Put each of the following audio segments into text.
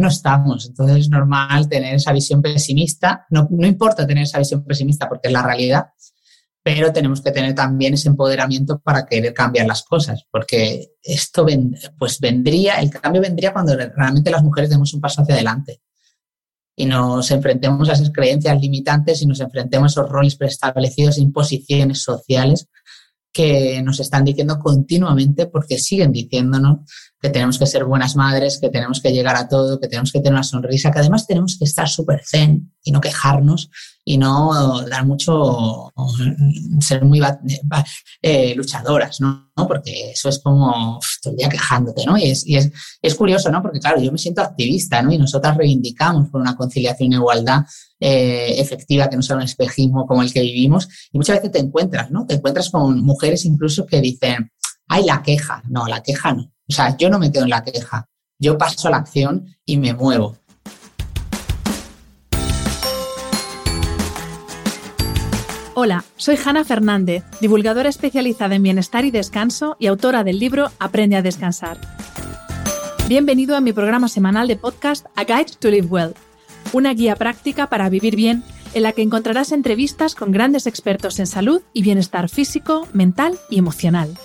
no estamos, entonces es normal tener esa visión pesimista. No, no importa tener esa visión pesimista porque es la realidad, pero tenemos que tener también ese empoderamiento para querer cambiar las cosas, porque esto pues vendría, el cambio vendría cuando realmente las mujeres demos un paso hacia adelante y nos enfrentemos a esas creencias limitantes y nos enfrentemos a esos roles preestablecidos, imposiciones sociales que nos están diciendo continuamente porque siguen diciéndonos que tenemos que ser buenas madres, que tenemos que llegar a todo, que tenemos que tener una sonrisa, que además tenemos que estar súper zen y no quejarnos y no dar mucho, ser muy eh, luchadoras, ¿no? Porque eso es como todo el día quejándote, ¿no? Y, es, y es, es, curioso, ¿no? Porque claro, yo me siento activista, ¿no? Y nosotras reivindicamos por una conciliación e igualdad eh, efectiva, que no sea un espejismo como el que vivimos. Y muchas veces te encuentras, ¿no? Te encuentras con mujeres incluso que dicen, ay, la queja. No, la queja no. O sea, yo no me quedo en la queja, yo paso a la acción y me muevo. Hola, soy Hanna Fernández, divulgadora especializada en bienestar y descanso y autora del libro Aprende a descansar. Bienvenido a mi programa semanal de podcast A Guide to Live Well, una guía práctica para vivir bien en la que encontrarás entrevistas con grandes expertos en salud y bienestar físico, mental y emocional.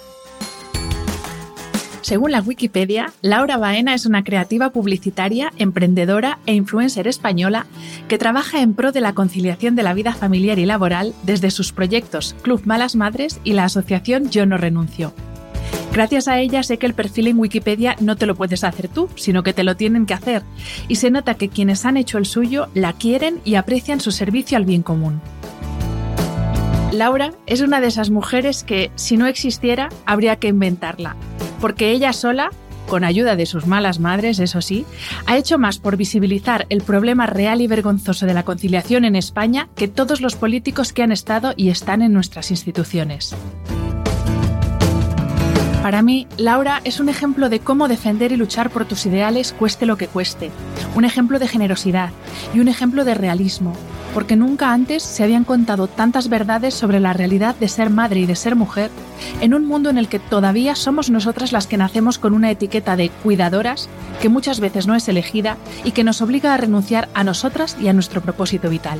Según la Wikipedia, Laura Baena es una creativa publicitaria, emprendedora e influencer española que trabaja en pro de la conciliación de la vida familiar y laboral desde sus proyectos Club Malas Madres y la asociación Yo No Renuncio. Gracias a ella sé que el perfil en Wikipedia no te lo puedes hacer tú, sino que te lo tienen que hacer, y se nota que quienes han hecho el suyo la quieren y aprecian su servicio al bien común. Laura es una de esas mujeres que, si no existiera, habría que inventarla, porque ella sola, con ayuda de sus malas madres, eso sí, ha hecho más por visibilizar el problema real y vergonzoso de la conciliación en España que todos los políticos que han estado y están en nuestras instituciones. Para mí, Laura es un ejemplo de cómo defender y luchar por tus ideales cueste lo que cueste, un ejemplo de generosidad y un ejemplo de realismo, porque nunca antes se habían contado tantas verdades sobre la realidad de ser madre y de ser mujer en un mundo en el que todavía somos nosotras las que nacemos con una etiqueta de cuidadoras que muchas veces no es elegida y que nos obliga a renunciar a nosotras y a nuestro propósito vital.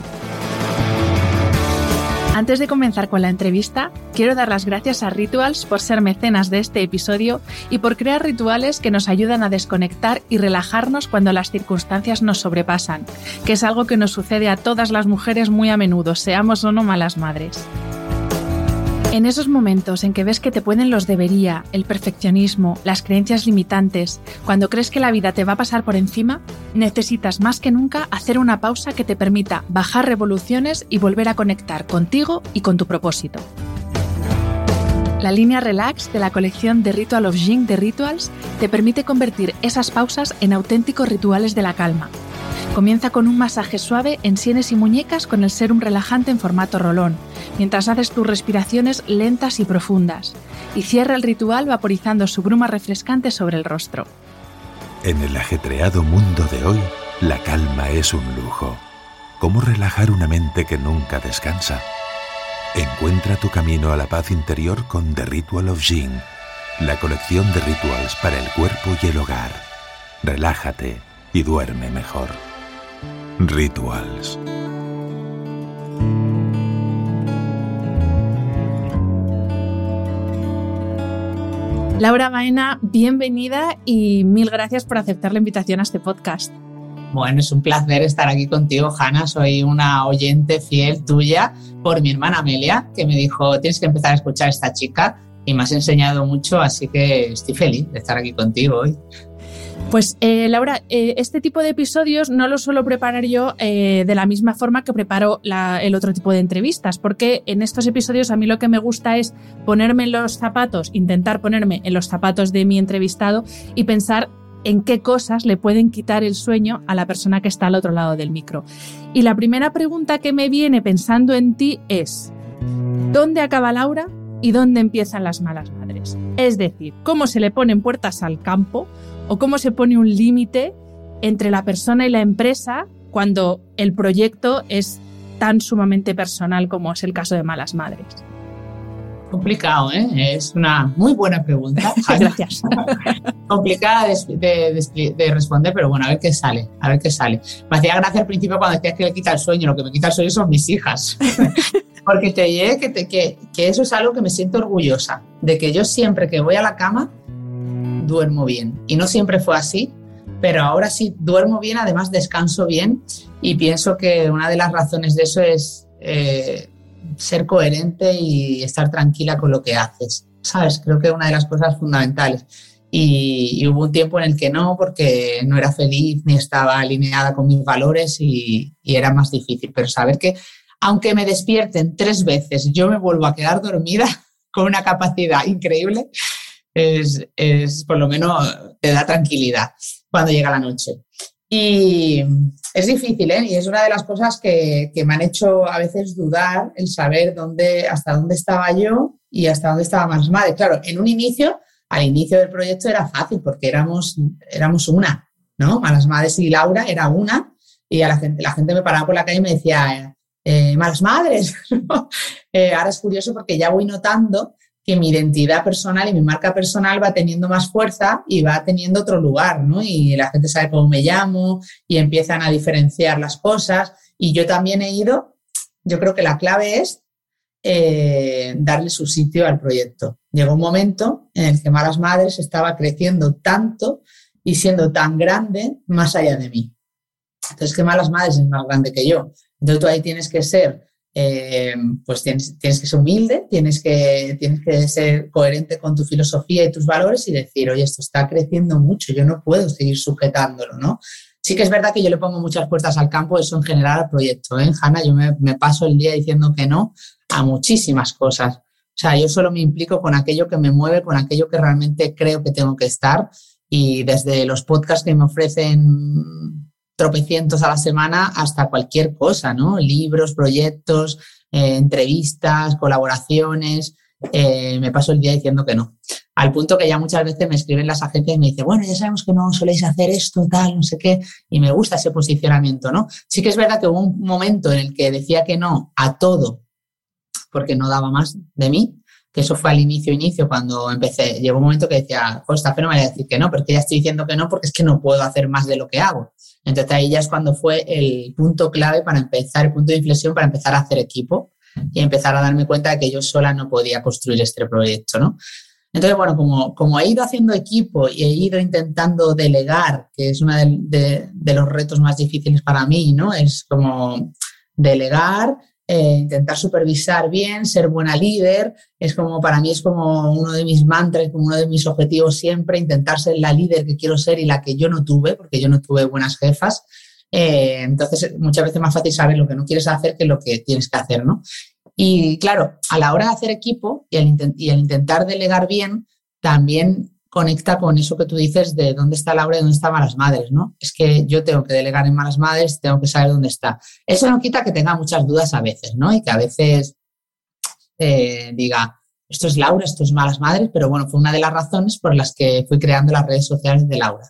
Antes de comenzar con la entrevista, quiero dar las gracias a Rituals por ser mecenas de este episodio y por crear rituales que nos ayudan a desconectar y relajarnos cuando las circunstancias nos sobrepasan, que es algo que nos sucede a todas las mujeres muy a menudo, seamos o no malas madres. En esos momentos en que ves que te pueden los debería, el perfeccionismo, las creencias limitantes, cuando crees que la vida te va a pasar por encima, necesitas más que nunca hacer una pausa que te permita bajar revoluciones y volver a conectar contigo y con tu propósito. La línea Relax de la colección The Ritual of Jing de Rituals te permite convertir esas pausas en auténticos rituales de la calma, Comienza con un masaje suave en sienes y muñecas con el serum relajante en formato rolón, mientras haces tus respiraciones lentas y profundas, y cierra el ritual vaporizando su bruma refrescante sobre el rostro. En el ajetreado mundo de hoy, la calma es un lujo. ¿Cómo relajar una mente que nunca descansa? Encuentra tu camino a la paz interior con The Ritual of Jing, la colección de rituals para el cuerpo y el hogar. Relájate y duerme mejor. Rituals. Laura Baena, bienvenida y mil gracias por aceptar la invitación a este podcast. Bueno, es un placer estar aquí contigo, Hanna. Soy una oyente fiel tuya por mi hermana Amelia, que me dijo, tienes que empezar a escuchar a esta chica y me has enseñado mucho, así que estoy feliz de estar aquí contigo hoy. Pues eh, Laura, eh, este tipo de episodios no los suelo preparar yo eh, de la misma forma que preparo el otro tipo de entrevistas, porque en estos episodios a mí lo que me gusta es ponerme en los zapatos, intentar ponerme en los zapatos de mi entrevistado y pensar en qué cosas le pueden quitar el sueño a la persona que está al otro lado del micro. Y la primera pregunta que me viene pensando en ti es, ¿dónde acaba Laura y dónde empiezan las malas madres? Es decir, ¿cómo se le ponen puertas al campo o cómo se pone un límite entre la persona y la empresa cuando el proyecto es tan sumamente personal como es el caso de malas madres? Complicado, ¿eh? Es una muy buena pregunta. Gracias. Complicada de, responder, pero bueno, a ver qué sale, a ver qué sale. Me hacía gracia al principio cuando decías que le quita el sueño, lo que me quita el sueño son mis hijas. Porque te diré que, que, que eso es algo que me siento orgullosa, de que yo siempre que voy a la cama duermo bien. Y no siempre fue así, pero ahora sí duermo bien, además descanso bien y pienso que una de las razones de eso es eh, ser coherente y estar tranquila con lo que haces. ¿Sabes? Creo que es una de las cosas fundamentales. Y, hubo un tiempo en el que no, porque no era feliz ni estaba alineada con mis valores y, era más difícil. Pero saber que aunque me despierten tres veces, yo me vuelvo a quedar dormida con una capacidad increíble, es, es por lo menos te da tranquilidad cuando llega la noche. Y es difícil, ¿eh? Y es una de las cosas que, que, me han hecho a veces dudar el saber dónde, hasta dónde estaba yo y hasta dónde estaba más madre. Claro, en un inicio, al inicio del proyecto era fácil porque éramos, éramos una, ¿no? Malas Madres y Laura era una y a la gente, la gente me paraba por la calle y me decía, eh, malas madres. eh, ahora es curioso porque ya voy notando que mi identidad personal y mi marca personal va teniendo más fuerza y va teniendo otro lugar, ¿no? Y la gente sabe cómo me llamo y empiezan a diferenciar las cosas. Y yo también he ido, yo creo que la clave es eh, darle su sitio al proyecto. Llegó un momento en el que Malas Madres estaba creciendo tanto y siendo tan grande más allá de mí. Entonces, que Malas Madres es más grande que yo. Entonces, tú ahí tienes que ser eh, pues tienes, tienes, que ser humilde, tienes que, tienes que ser coherente con tu filosofía y tus valores y decir, oye, esto está creciendo mucho, yo no puedo seguir sujetándolo, ¿no? Sí que es verdad que yo le pongo muchas puertas al campo, eso en general al proyecto. ¿eh? Hanna, yo me, me paso el día diciendo que no a muchísimas cosas. O sea, yo solo me implico con aquello que me mueve, con aquello que realmente creo que tengo que estar. Y desde los podcasts que me ofrecen tropecientos a la semana hasta cualquier cosa, ¿no? Libros, proyectos, eh, entrevistas, colaboraciones. Eh, me paso el día diciendo que no. Al punto que ya muchas veces me escriben las agencias y me dicen, bueno, ya sabemos que no soléis hacer esto, tal, no sé qué, y me gusta ese posicionamiento, ¿no? Sí que es verdad que hubo un momento en el que decía que no a todo porque no daba más de mí, que eso fue al inicio, inicio, cuando empecé. Llegó un momento que decía, esta fe no me voy a decir que no, porque ya estoy diciendo que no porque es que no puedo hacer más de lo que hago. Entonces ahí ya es cuando fue el punto clave para empezar, el punto de inflexión para empezar a hacer equipo y empezar a darme cuenta de que yo sola no podía construir este proyecto, ¿no? Entonces, bueno, como, como he ido haciendo equipo y he ido intentando delegar, que es uno de, de los retos más difíciles para mí, ¿no? Es como delegar, eh, intentar supervisar bien, ser buena líder, es como para mí es como uno de mis mantras, como uno de mis objetivos siempre, intentar ser la líder que quiero ser y la que yo no tuve, porque yo no tuve buenas jefas. Eh, entonces, muchas veces es más fácil saber lo que no quieres hacer que lo que tienes que hacer, ¿no? Y claro, a la hora de hacer equipo y al, y al intentar delegar bien, también conecta con eso que tú dices de dónde está Laura y dónde están Malas Madres, ¿no? Es que yo tengo que delegar en Malas Madres, tengo que saber dónde está. Eso no quita que tenga muchas dudas a veces, ¿no? Y que a veces eh, diga, esto es Laura, esto es Malas Madres, pero bueno, fue una de las razones por las que fui creando las redes sociales de Laura.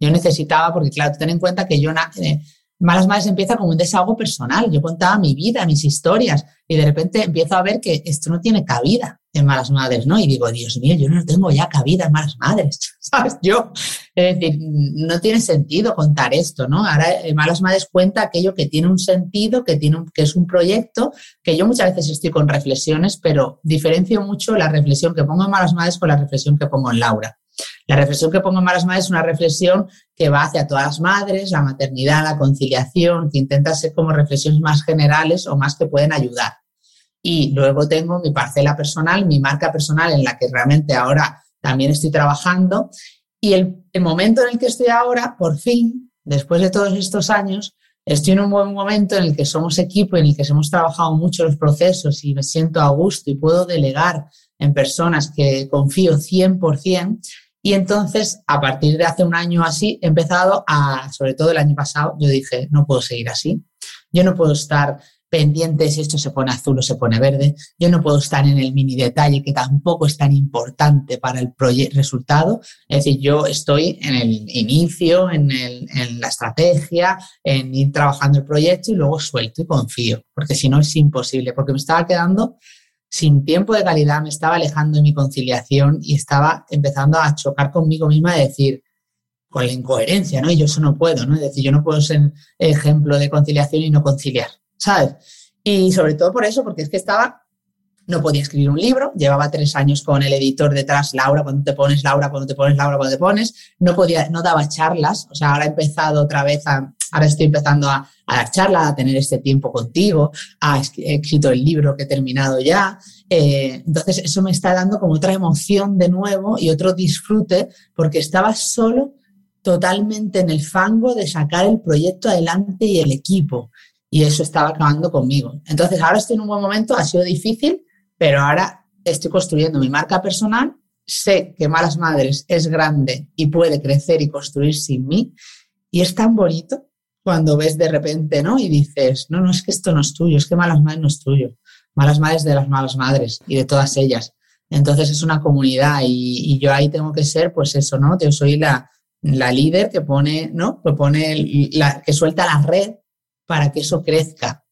Yo necesitaba, porque claro, ten en cuenta que yo eh, Malas Madres empieza como un desahogo personal. Yo contaba mi vida, mis historias, y de repente empiezo a ver que esto no tiene cabida en Malas Madres, ¿no? Y digo, Dios mío, yo no tengo ya cabida en Malas Madres, ¿sabes? Yo, es decir, no tiene sentido contar esto, ¿no? Ahora en Malas Madres cuenta aquello que tiene un sentido, que, tiene que es un proyecto, que yo muchas veces estoy con reflexiones, pero diferencio mucho la reflexión que pongo en Malas Madres con la reflexión que pongo en Laura. La reflexión que pongo en Malas Madres es una reflexión que va hacia todas las madres, la maternidad, la conciliación, que intenta ser como reflexiones más generales o más que pueden ayudar. Y luego tengo mi parcela personal, mi marca personal en la que realmente ahora también estoy trabajando. Y el, el momento en el que estoy ahora, por fin, después de todos estos años, estoy en un buen momento en el que somos equipo, en el que hemos trabajado mucho los procesos y me siento a gusto y puedo delegar en personas que confío 100%. Y entonces, a partir de hace un año así, he empezado a, sobre todo el año pasado, yo dije, no puedo seguir así. Yo no puedo estar pendiente si esto se pone azul o se pone verde. Yo no puedo estar en el mini detalle que tampoco es tan importante para el resultado. Es decir, yo estoy en el inicio, en, en, la estrategia, en ir trabajando el proyecto y luego suelto y confío, porque si no es imposible, porque me estaba quedando sin tiempo de calidad, me estaba alejando de mi conciliación y estaba empezando a chocar conmigo misma de decir, con la incoherencia, ¿no? Y yo eso no puedo, ¿no? Es decir, yo no puedo ser ejemplo de conciliación y no conciliar. ¿sabes? Y sobre todo por eso, porque es que estaba, no podía escribir un libro, llevaba tres años con el editor detrás, Laura, cuando te pones, Laura, cuando te pones, Laura, cuando te pones, no podía, no daba charlas, o sea, ahora he empezado otra vez a, ahora estoy empezando a, dar charlas, a tener este tiempo contigo, he escrito el libro que he terminado ya, eh, entonces eso me está dando como otra emoción de nuevo y otro disfrute, porque estaba solo totalmente en el fango de sacar el proyecto adelante y el equipo. Y eso estaba acabando conmigo. Entonces, ahora estoy en un buen momento, ha sido difícil, pero ahora estoy construyendo mi marca personal, sé que Malas Madres es grande y puede crecer y construir sin mí, y es tan bonito cuando ves de repente, ¿no? Y dices, no, no es que esto no es tuyo, es que Malas Madres no es tuyo. Malas Madres de las Malas Madres y de todas ellas. Entonces es una comunidad y, yo ahí tengo que ser, pues eso, ¿no? Yo soy la, la líder que pone, ¿no? Que pone, la, que suelta la red para que eso crezca.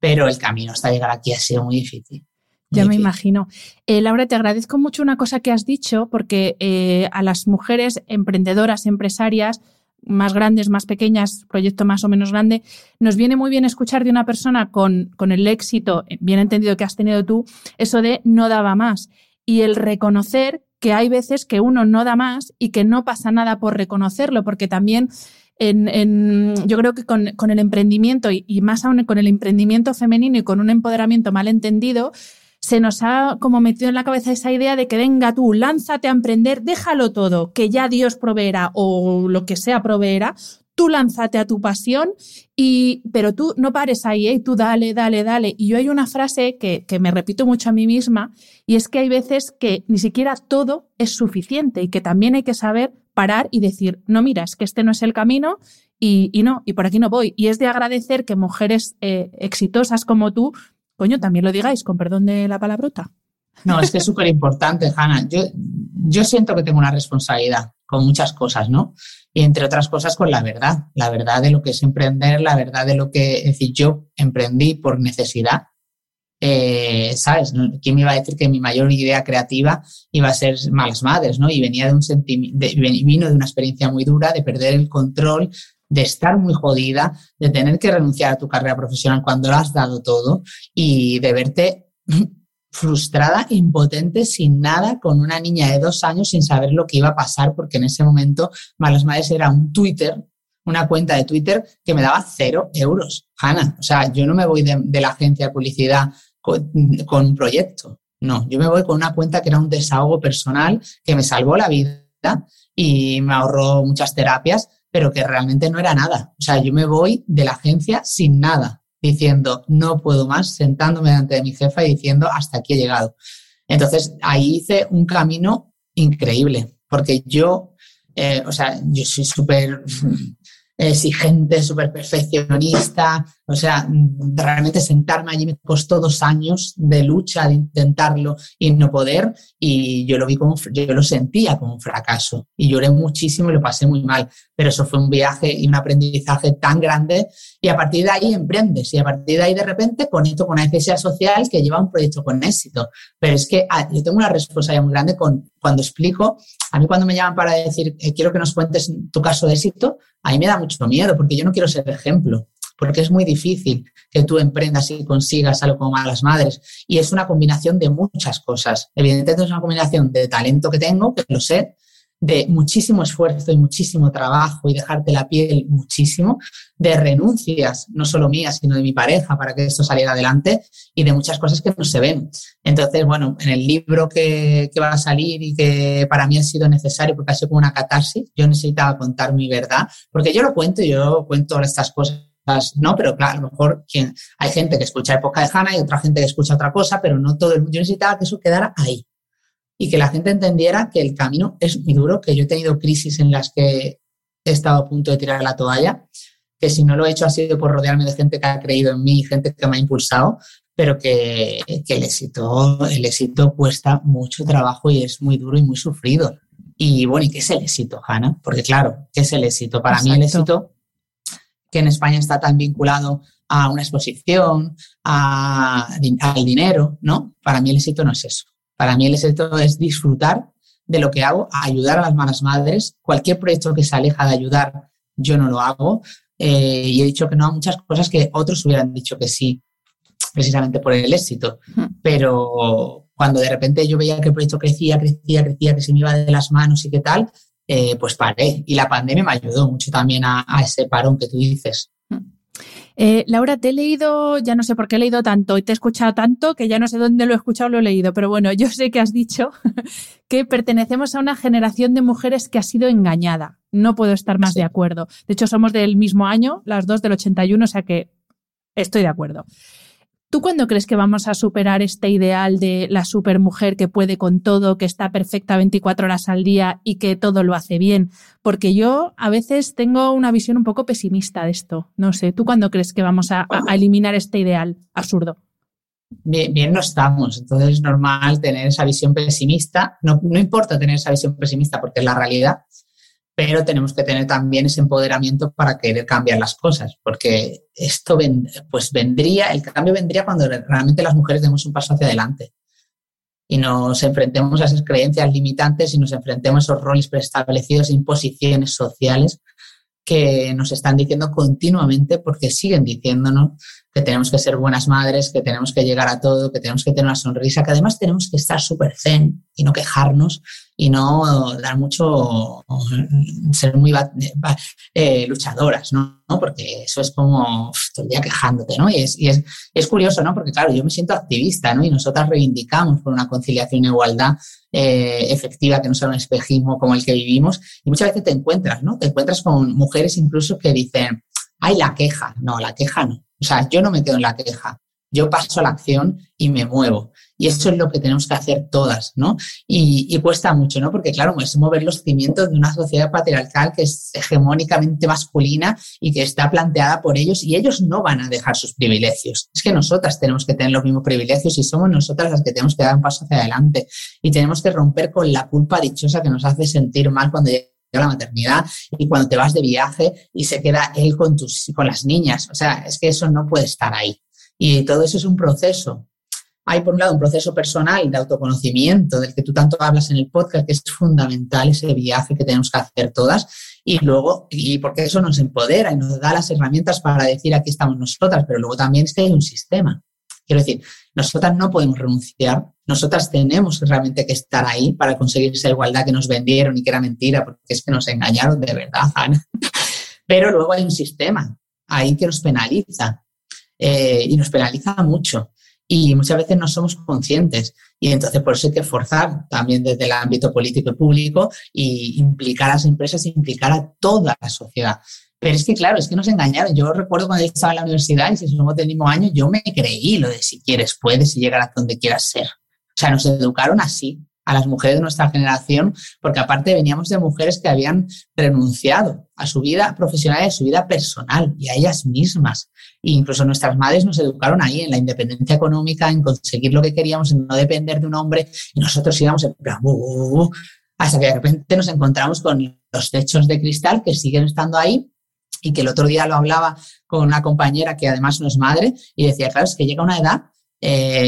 Pero el camino hasta llegar aquí ha sido muy difícil. ya me imagino. Eh, Laura, te agradezco mucho una cosa que has dicho, porque eh, a las mujeres emprendedoras, empresarias, más grandes, más pequeñas, proyecto más o menos grande, nos viene muy bien escuchar de una persona con, con el éxito, bien entendido que has tenido tú, eso de no daba más. Y el reconocer que hay veces que uno no da más y que no pasa nada por reconocerlo, porque también en, yo creo que con, el emprendimiento y, más aún con el emprendimiento femenino y con un empoderamiento mal entendido, se nos ha como metido en la cabeza esa idea de que venga tú, lánzate a emprender, déjalo todo, que ya Dios proveerá o lo que sea proveerá, tú lánzate a tu pasión, y, pero tú no pares ahí, ¿eh? tú dale, dale, dale. Y yo hay una frase que, que me repito mucho a mí misma, y es que hay veces que ni siquiera todo es suficiente y que también hay que saber parar y decir, no, mira, es que este no es el camino y, no, y por aquí no voy. Y es de agradecer que mujeres eh, exitosas como tú, también lo digáis, con perdón de la palabrota. No, es que es súper importante, Hanna. Yo, yo siento que tengo una responsabilidad con muchas cosas, ¿no? Y entre otras cosas con la verdad, la verdad de lo que es emprender, la verdad de lo que, es decir, yo emprendí por necesidad, eh, ¿sabes? ¿Quién me iba a decir que mi mayor idea creativa iba a ser Malas Madres, ¿no? Y venía de un vino de una experiencia muy dura de perder el control, de estar muy jodida, de tener que renunciar a tu carrera profesional cuando lo has dado todo y de verte frustrada, impotente, sin nada, con una niña de dos años sin saber lo que iba a pasar, porque en ese momento Malas Madres era un Twitter, una cuenta de Twitter que me daba cero euros. Hanna, o sea, yo no me voy de, de la agencia de publicidad con, un proyecto. No, yo me voy con una cuenta que era un desahogo personal que me salvó la vida y me ahorró muchas terapias, pero que realmente no era nada. O sea, yo me voy de la agencia sin nada, diciendo, no puedo más, sentándome delante de mi jefa y diciendo, hasta aquí he llegado. Entonces, ahí hice un camino increíble, porque yo, eh, o sea, yo soy súper exigente, súper perfeccionista. O sea, realmente sentarme allí me costó dos años de lucha, de intentarlo y no poder. Y yo lo vi como, yo lo sentía como un fracaso. Y lloré muchísimo y lo pasé muy mal. Pero eso fue un viaje y un aprendizaje tan grande. Y a partir de ahí emprendes. Y a parir de ahí de repente conecto con una necesidad social que lleva un proyecto con éxito. Pero es que ah, yo tengo una responsabilidad muy grande con, cuando explico. A mí cuando me llaman para decir, eh, quiero que nos cuentes tu caso de éxito, a mí me da mucho miedo porque yo no quiero ser ejemplo, porque es muy difícil que tú emprendas y consigas algo como Malas Madres. Y es una combinación de muchas cosas. Evidentemente es una combinación de talento que tengo, que lo sé, de muchísimo esfuerzo y muchísimo trabajo y dejarte la piel muchísimo, de renuncias, no solo mías, sino de mi pareja para que esto saliera adelante y de muchas cosas que no se ven. Entonces, bueno, en el libro que, que va a salir y que para mí ha sido necesario porque ha sido como una catarsis, yo necesitaba contar mi verdad, porque yo lo cuento, yo cuento estas cosas no, pero claro, a lo mejor hay gente que escucha época de Hannah y otra gente que escucha otra cosa, pero no todo el mundo. Yo necesitaba que eso quedara ahí y que la gente entendiera que el camino es muy duro, que yo he tenido crisis en las que he estado a punto de tirar la toalla, que si no lo he hecho ha sido por rodearme de gente que ha creído en mí, gente que me ha impulsado, pero que, el, éxito, el éxito cuesta mucho trabajo y es muy duro y muy sufrido. Y bueno, ¿y qué es el éxito, Hanna? Porque claro, ¿qué es el éxito? Para mí el éxito, que en España está tan vinculado a una exposición, a, al dinero, ¿no? Para mí el éxito no es eso. Para mí el éxito es disfrutar de lo que hago, ayudar a las malas madres. Cualquier proyecto que se aleja de ayudar, yo no lo hago. Eh, y he dicho que no a muchas cosas que otros hubieran dicho que sí, precisamente por el éxito. Pero cuando de repente yo veía que el proyecto crecía, crecía, crecía, que se me iba de las manos y qué tal, eh, pues paré. Y la pandemia me ayudó mucho también a, ese parón que tú dices. Eh, Laura, te he leído, ya no sé por qué he leído tanto y te he escuchado tanto que ya no sé dónde lo he escuchado o lo he leído, pero bueno, yo sé que has dicho que pertenecemos a una generación de mujeres que ha sido engañada. No puedo estar más de acuerdo. De hecho, somos del mismo año, las dos del 81, o sea que estoy de acuerdo. ¿Tú cuándo crees que vamos a superar este ideal de la supermujer que puede con todo, que está perfecta 24 horas al día y que todo lo hace bien? Porque yo a veces tengo una visión un poco pesimista de esto. No sé, ¿tú cuándo crees que vamos a, eliminar este ideal absurdo? Bien, bien, no estamos. Entonces es normal tener esa visión pesimista. No, no importa tener esa visión pesimista porque es la realidad pero tenemos que tener también ese empoderamiento para querer cambiar las cosas, porque esto pues vendría, el cambio vendría cuando realmente las mujeres demos un paso hacia adelante y nos enfrentemos a esas creencias limitantes y nos enfrentemos a esos roles preestablecidos e imposiciones sociales que nos están diciendo continuamente porque siguen diciéndonos que tenemos que ser buenas madres, que tenemos que llegar a todo, que tenemos que tener una sonrisa, que además tenemos que estar súper zen y no quejarnos y no dar mucho, ser muy eh, luchadoras, ¿no? Porque eso es como todo el día quejándote, ¿no? Y, es, y es, es, curioso, ¿no? Porque claro, yo me siento activista, ¿no? Y nosotras reivindicamos por una conciliación e igualdad eh, efectiva, que no sea un espejismo como el que vivimos. Y muchas veces te encuentras, ¿no? Te encuentras con mujeres incluso que dicen, hay la queja. No, la queja no. O sea, yo no me quedo en la queja, yo paso a la acción y me muevo. Y eso es lo que tenemos que hacer todas, ¿no? Y, cuesta mucho, ¿no? Porque, claro, es mover los cimientos de una sociedad patriarcal que es hegemónicamente masculina y que está planteada por ellos y ellos no van a dejar sus privilegios. Es que nosotras tenemos que tener los mismos privilegios y somos nosotras las que tenemos que dar un paso hacia adelante y tenemos que romper con la culpa dichosa que nos hace sentir mal cuando la maternidad y cuando te vas de viaje y se queda él con, tus, con las niñas. O sea, es que eso no puede estar ahí. Y todo eso es un proceso. Hay, por un lado, un proceso personal de autoconocimiento, del que tú tanto hablas en el podcast, que es fundamental ese viaje que tenemos que hacer todas. Y luego, y porque eso nos empodera y nos da las herramientas para decir aquí estamos nosotras, pero luego también es que hay un sistema. Quiero decir, nosotras no podemos renunciar, nosotras tenemos realmente que estar ahí para conseguir esa igualdad que nos vendieron y que era mentira, porque es que nos engañaron de verdad, Ana. Pero luego hay un sistema ahí que nos penaliza eh, y nos penaliza mucho y muchas veces no somos conscientes. Y entonces por eso hay que forzar también desde el ámbito político y público y implicar a las empresas, implicar a toda la sociedad. Pero es que, claro, es que nos engañaron. Yo recuerdo cuando estaba en la universidad y si somos del mismo año, yo me creí lo de si quieres, puedes y llegar a donde quieras ser. O sea, nos educaron así a las mujeres de nuestra generación, porque aparte veníamos de mujeres que habían renunciado a su vida profesional y a su vida personal y a ellas mismas. E incluso nuestras madres nos educaron ahí en la independencia económica, en conseguir lo que queríamos, en no depender de un hombre, y nosotros íbamos en plan, hasta que de repente nos encontramos con los techos de cristal que siguen estando ahí y que el otro día lo hablaba con una compañera que además no es madre y decía, claro, es que llega una edad eh,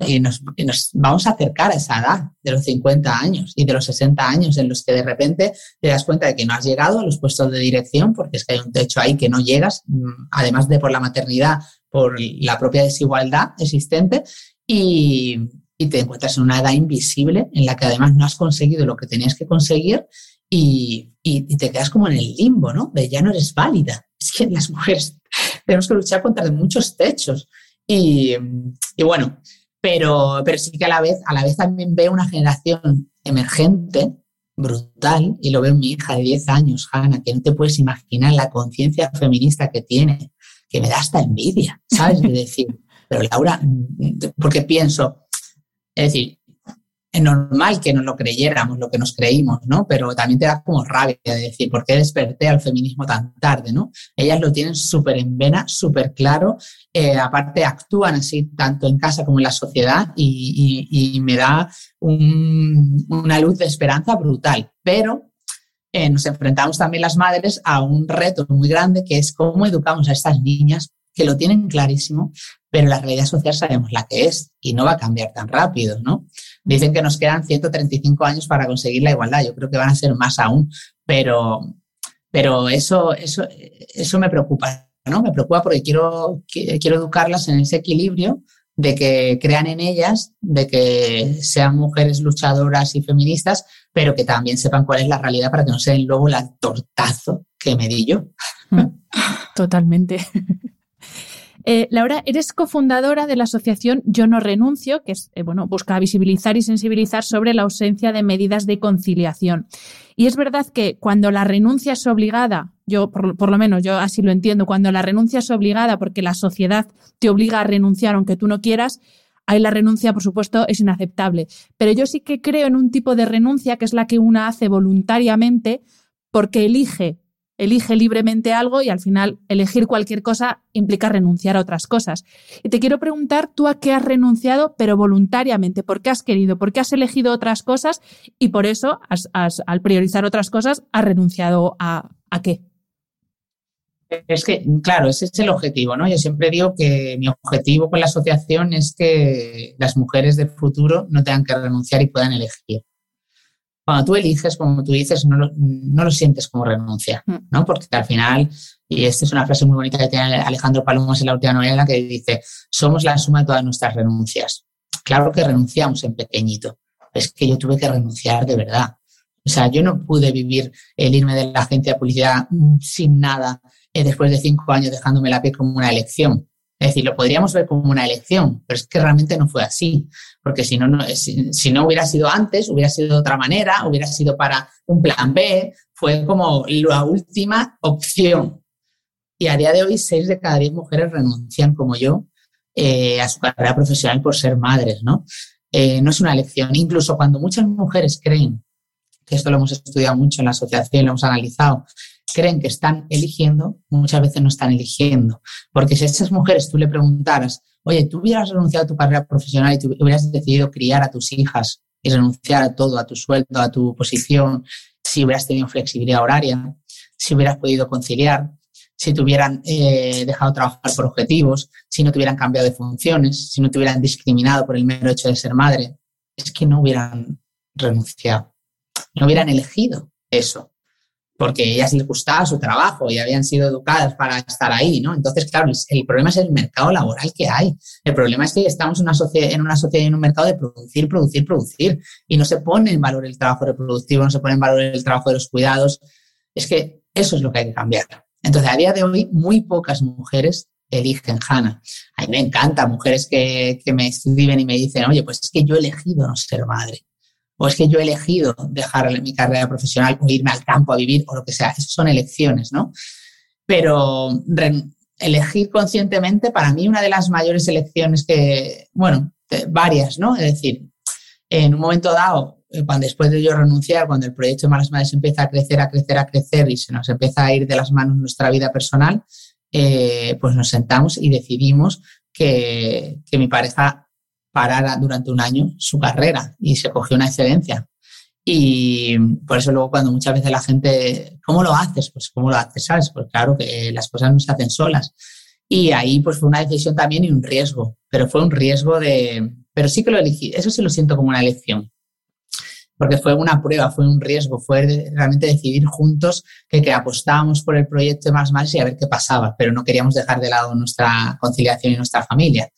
y estamos y nos, vamos a acercar a esa edad de los 50 años y de los 60 años en los que de repente te das cuenta de que no has llegado a los puestos de dirección porque es que hay un techo ahí que no llegas, mm, además de por la maternidad, por la propia desigualdad existente y, y te encuentras en una edad invisible en la que además no has conseguido lo que tenías que conseguir y, y, te quedas como en el limbo, ¿no? De ya no eres válida. Es que las mujeres tenemos que luchar contra muchos techos. Y, y, bueno, pero, pero sí que a la vez, a la vez también veo una generación emergente, brutal, y lo veo en mi hija de 10 años, Hanna, que no te puedes imaginar la conciencia feminista que tiene, que me da hasta envidia, ¿sabes? De decir, pero Laura, porque pienso, es decir, es normal que no lo creyéramos, lo que nos creímos, ¿no? Pero también te da como rabia de decir, ¿por qué desperté al feminismo tan tarde, ¿no? Ellas lo tienen súper en vena, súper claro, eh, aparte actúan así tanto en casa como en la sociedad y, me da una luz de esperanza brutal. Pero eh, nos enfrentamos también las madres a un reto muy grande que es cómo educamos a estas niñas que lo tienen clarísimo, pero la realidad social sabemos la que es y no va a cambiar tan rápido, ¿no? Dicen que nos quedan 135 años para conseguir la igualdad, yo creo que van a ser más aún, pero, pero eso, eso, eso me preocupa, ¿no? Me preocupa porque quiero, quiero educarlas en ese equilibrio de que crean en ellas, de que sean mujeres luchadoras y feministas, pero que también sepan cuál es la realidad para que no sean luego el tortazo que me di yo. Totalmente. Eh, Laura, eres cofundadora de la asociación Yo no renuncio, que es, eh, bueno, busca visibilizar y sensibilizar sobre la ausencia de medidas de conciliación. Y es verdad que cuando la renuncia es obligada, yo por, lo menos yo así lo entiendo, cuando la renuncia es obligada porque la sociedad te obliga a renunciar aunque tú no quieras, ahí la renuncia, por supuesto, es inaceptable. Pero yo sí que creo en un tipo de renuncia que es la que una hace voluntariamente porque elige elige libremente algo y al final elegir cualquier cosa implica renunciar a otras cosas. Y te quiero preguntar tú a qué has renunciado, pero voluntariamente, por qué has querido, por qué has elegido otras cosas y por eso, al priorizar otras cosas, has renunciado a, a qué. Es que, claro, ese es el objetivo, ¿no? Yo siempre digo que mi objetivo con la asociación es que las mujeres del futuro no tengan que renunciar y puedan elegir cuando tú eliges, como tú dices, no lo, no lo sientes como renuncia, mm. ¿no? Porque al final, y esta es una frase muy bonita que tiene Alejandro Palomas en la última novela, que dice, somos la suma de todas nuestras renuncias. Claro que renunciamos en pequeñito, es que yo tuve que renunciar de verdad. O sea, yo no pude vivir el irme de la agencia de publicidad sin nada eh, después de cinco años dejándome la piel como una elección. Es decir, lo podríamos ver como una elección, pero es que realmente no fue así, porque si no, si, no hubiera sido antes, hubiera sido de otra manera, hubiera sido para un plan B, fue como la última opción. Y a día de hoy, seis de cada diez mujeres renuncian, como yo, eh, a su carrera profesional por ser madres, ¿no? Eh, no es una elección. Incluso cuando muchas mujeres creen, que esto lo hemos estudiado mucho en la asociación, lo hemos analizado, creen que están eligiendo, muchas veces no están eligiendo. Porque si a esas mujeres tú le preguntaras, oye, tú hubieras renunciado a tu carrera profesional y tú hubieras decidido criar a tus hijas y renunciar a todo, a tu sueldo, a tu posición, si hubieras tenido flexibilidad horaria, si hubieras podido conciliar, si te hubieran eh, dejado trabajar por objetivos, si no te hubieran cambiado de funciones, si no te hubieran discriminado por el mero hecho de ser madre, es que no hubieran renunciado, no hubieran elegido eso porque ellas les gustaba su trabajo y habían sido educadas para estar ahí, ¿no? Entonces, claro, el problema es el mercado laboral que hay. El problema es que estamos en una, sociedad, en una sociedad, en un mercado de producir, producir, producir y no se pone en valor el trabajo reproductivo, no se pone en valor el trabajo de los cuidados. Es que eso es lo que hay que cambiar. Entonces, a día de hoy, muy pocas mujeres eligen Hanna. A mí me encanta mujeres que, que me escriben y me dicen, oye, pues es que yo he elegido no ser madre o es que yo he elegido dejar mi carrera profesional o irme al campo a vivir o lo que sea. Esas son elecciones, ¿no? Pero elegir conscientemente, para mí, una de las mayores elecciones que, bueno, varias, ¿no? Es decir, en un momento dado, eh, cuando después de yo renunciar, cuando el proyecto de Malas Madres empieza a crecer, a crecer, a crecer y se nos empieza a ir de las manos nuestra vida personal, eh, pues nos sentamos y decidimos que, que mi pareja parara durante un año su carrera y se cogió una excedencia. Y por eso luego cuando muchas veces la gente, ¿cómo lo haces? Pues ¿cómo lo haces? ¿Sabes? Pues claro que las cosas no se hacen solas. Y ahí pues fue una decisión también y un riesgo, pero fue un riesgo de, pero sí que lo elegí, eso sí lo siento como una elección, porque fue una prueba, fue un riesgo, fue realmente decidir juntos que, que apostábamos por el proyecto Más Más y a ver qué pasaba, pero no queríamos dejar de lado nuestra conciliación y nuestra familia.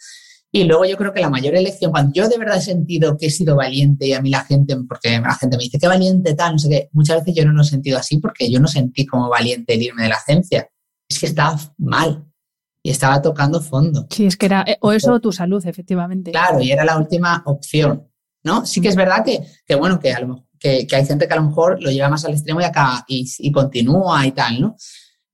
Y luego yo creo que la mayor elección, cuando yo de verdad he sentido que he sido valiente y a mí la gente, porque la gente me dice, qué valiente tal, no sé qué, muchas veces yo no lo he sentido así porque yo no sentí como valiente el irme de la agencia. Es que estaba mal y estaba tocando fondo. Sí, es que era eh, o eso o tu salud, efectivamente. Claro, y era la última opción, ¿no? Sí que es verdad que, que bueno, que, que, que, hay gente que a lo mejor lo lleva más al extremo y acá y, y continúa y tal, ¿no?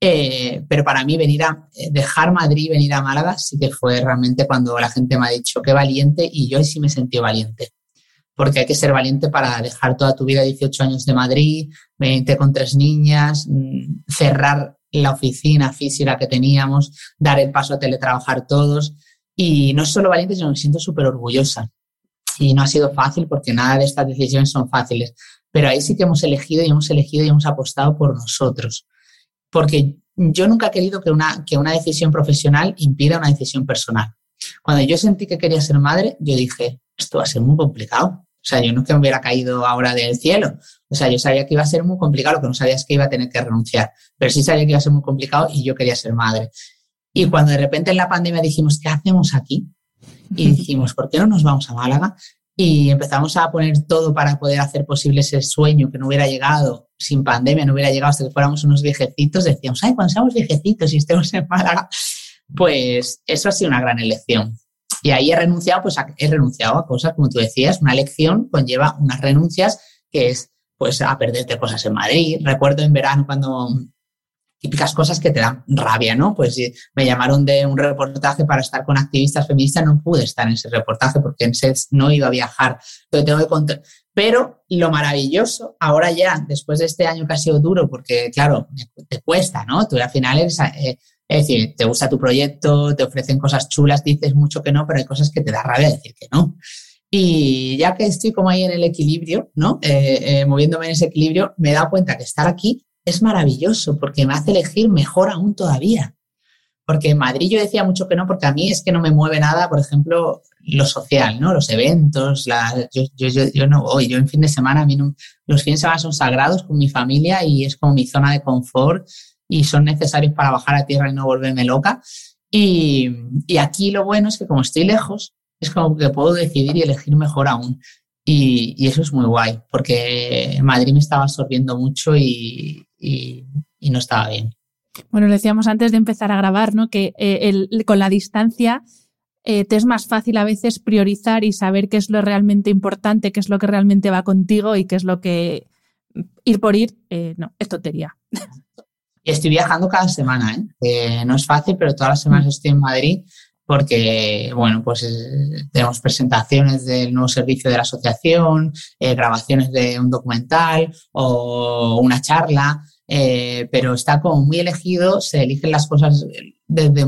Eh, pero para mí venir a eh, dejar Madrid y venir a Málaga sí que fue realmente cuando la gente me ha dicho qué valiente y yo sí me sentí valiente. porque hay que ser valiente para dejar toda tu vida 18 años de Madrid, venirte con tres niñas, mm, cerrar la oficina física que teníamos, dar el paso a teletrabajar todos. Y no solo valiente, sino que me siento súper orgullosa. Y no ha sido fácil porque nada de estas decisiones son fáciles. Pero ahí sí que hemos elegido y hemos elegido y hemos apostado por nosotros. Porque yo nunca he querido que una, que una decisión profesional impida una decisión personal. Cuando yo sentí que quería ser madre, yo dije, esto va a ser muy complicado. O sea, yo no que me hubiera caído ahora del cielo. O sea, yo sabía que iba a ser muy complicado, lo que no sabía es que iba a tener que renunciar. Pero sí sabía que iba a ser muy complicado y yo quería ser madre. Y cuando de repente en la pandemia dijimos, ¿qué hacemos aquí? Y dijimos, ¿por qué no nos vamos a Málaga? Y empezamos a poner todo para poder hacer posible ese sueño que no hubiera llegado sin pandemia, no hubiera llegado hasta que fuéramos unos viejecitos. Decíamos, ay, cuando seamos viejecitos y estemos en Málaga. Pues eso ha sido una gran elección. Y ahí he renunciado, pues he renunciado a cosas, como tú decías, una elección conlleva unas renuncias que es pues a perderte cosas en Madrid. Recuerdo en verano cuando típicas cosas que te dan rabia, ¿no? Pues me llamaron de un reportaje para estar con activistas feministas, no pude estar en ese reportaje porque en SES no iba a viajar. tengo que Pero lo maravilloso, ahora ya, después de este año que ha sido duro, porque claro, te cuesta, ¿no? Tú al final eres, eh, es decir, te gusta tu proyecto, te ofrecen cosas chulas, dices mucho que no, pero hay cosas que te da rabia decir que no. Y ya que estoy como ahí en el equilibrio, ¿no? Eh, eh, moviéndome en ese equilibrio, me he dado cuenta que estar aquí es maravilloso porque me hace elegir mejor aún todavía. Porque en Madrid yo decía mucho que no, porque a mí es que no me mueve nada, por ejemplo, lo social, ¿no? Los eventos, la, yo, yo, yo, no voy, yo en fin de semana, a mí los fines de semana son sagrados con mi familia y es como mi zona de confort y son necesarios para bajar a tierra y no volverme loca. Y, y, aquí lo bueno es que como estoy lejos, es como que puedo decidir y elegir mejor aún. Y, y eso es muy guay, porque Madrid me estaba absorbiendo mucho y, y, no estaba bien. Bueno, decíamos antes de empezar a grabar, ¿no? Que eh, el, con la distancia eh, te es más fácil a veces priorizar y saber qué es lo realmente importante, qué es lo que realmente va contigo y qué es lo que ir por ir, eh, no, es tontería. Y estoy viajando cada semana, ¿eh? no es fácil, pero todas las semanas estoy en Madrid porque, bueno, pues eh, tenemos presentaciones del nuevo servicio de la asociación, eh, grabaciones de un documental o una charla, pero está como muy elegido, se eligen las cosas desde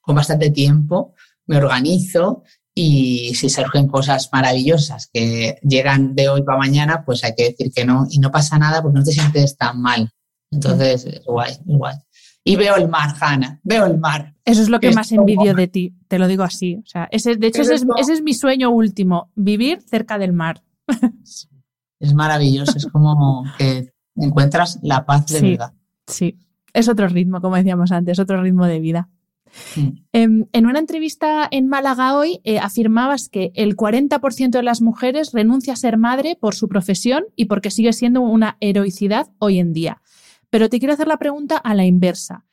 con bastante tiempo, me organizo y si surgen cosas maravillosas que llegan de hoy para mañana, pues hay que decir que no y no pasa nada porque no te sientes tan mal. Entonces, es guay, es guay. Y veo el mar, Hanna, veo el mar. Eso es lo que más envidio de ti, te lo digo así. O sea, ese, de hecho, ese es, mi sueño último, vivir cerca del mar. Es maravilloso, es como que encuentras la paz de vida. Sí, es otro ritmo, como decíamos antes, otro ritmo de vida. Mm. Em, en una entrevista en Málaga hoy eh, afirmabas que el 40% de las mujeres renuncia a ser madre por su profesión y porque sigue siendo una heroicidad hoy en día. Pero te quiero hacer la pregunta a la inversa,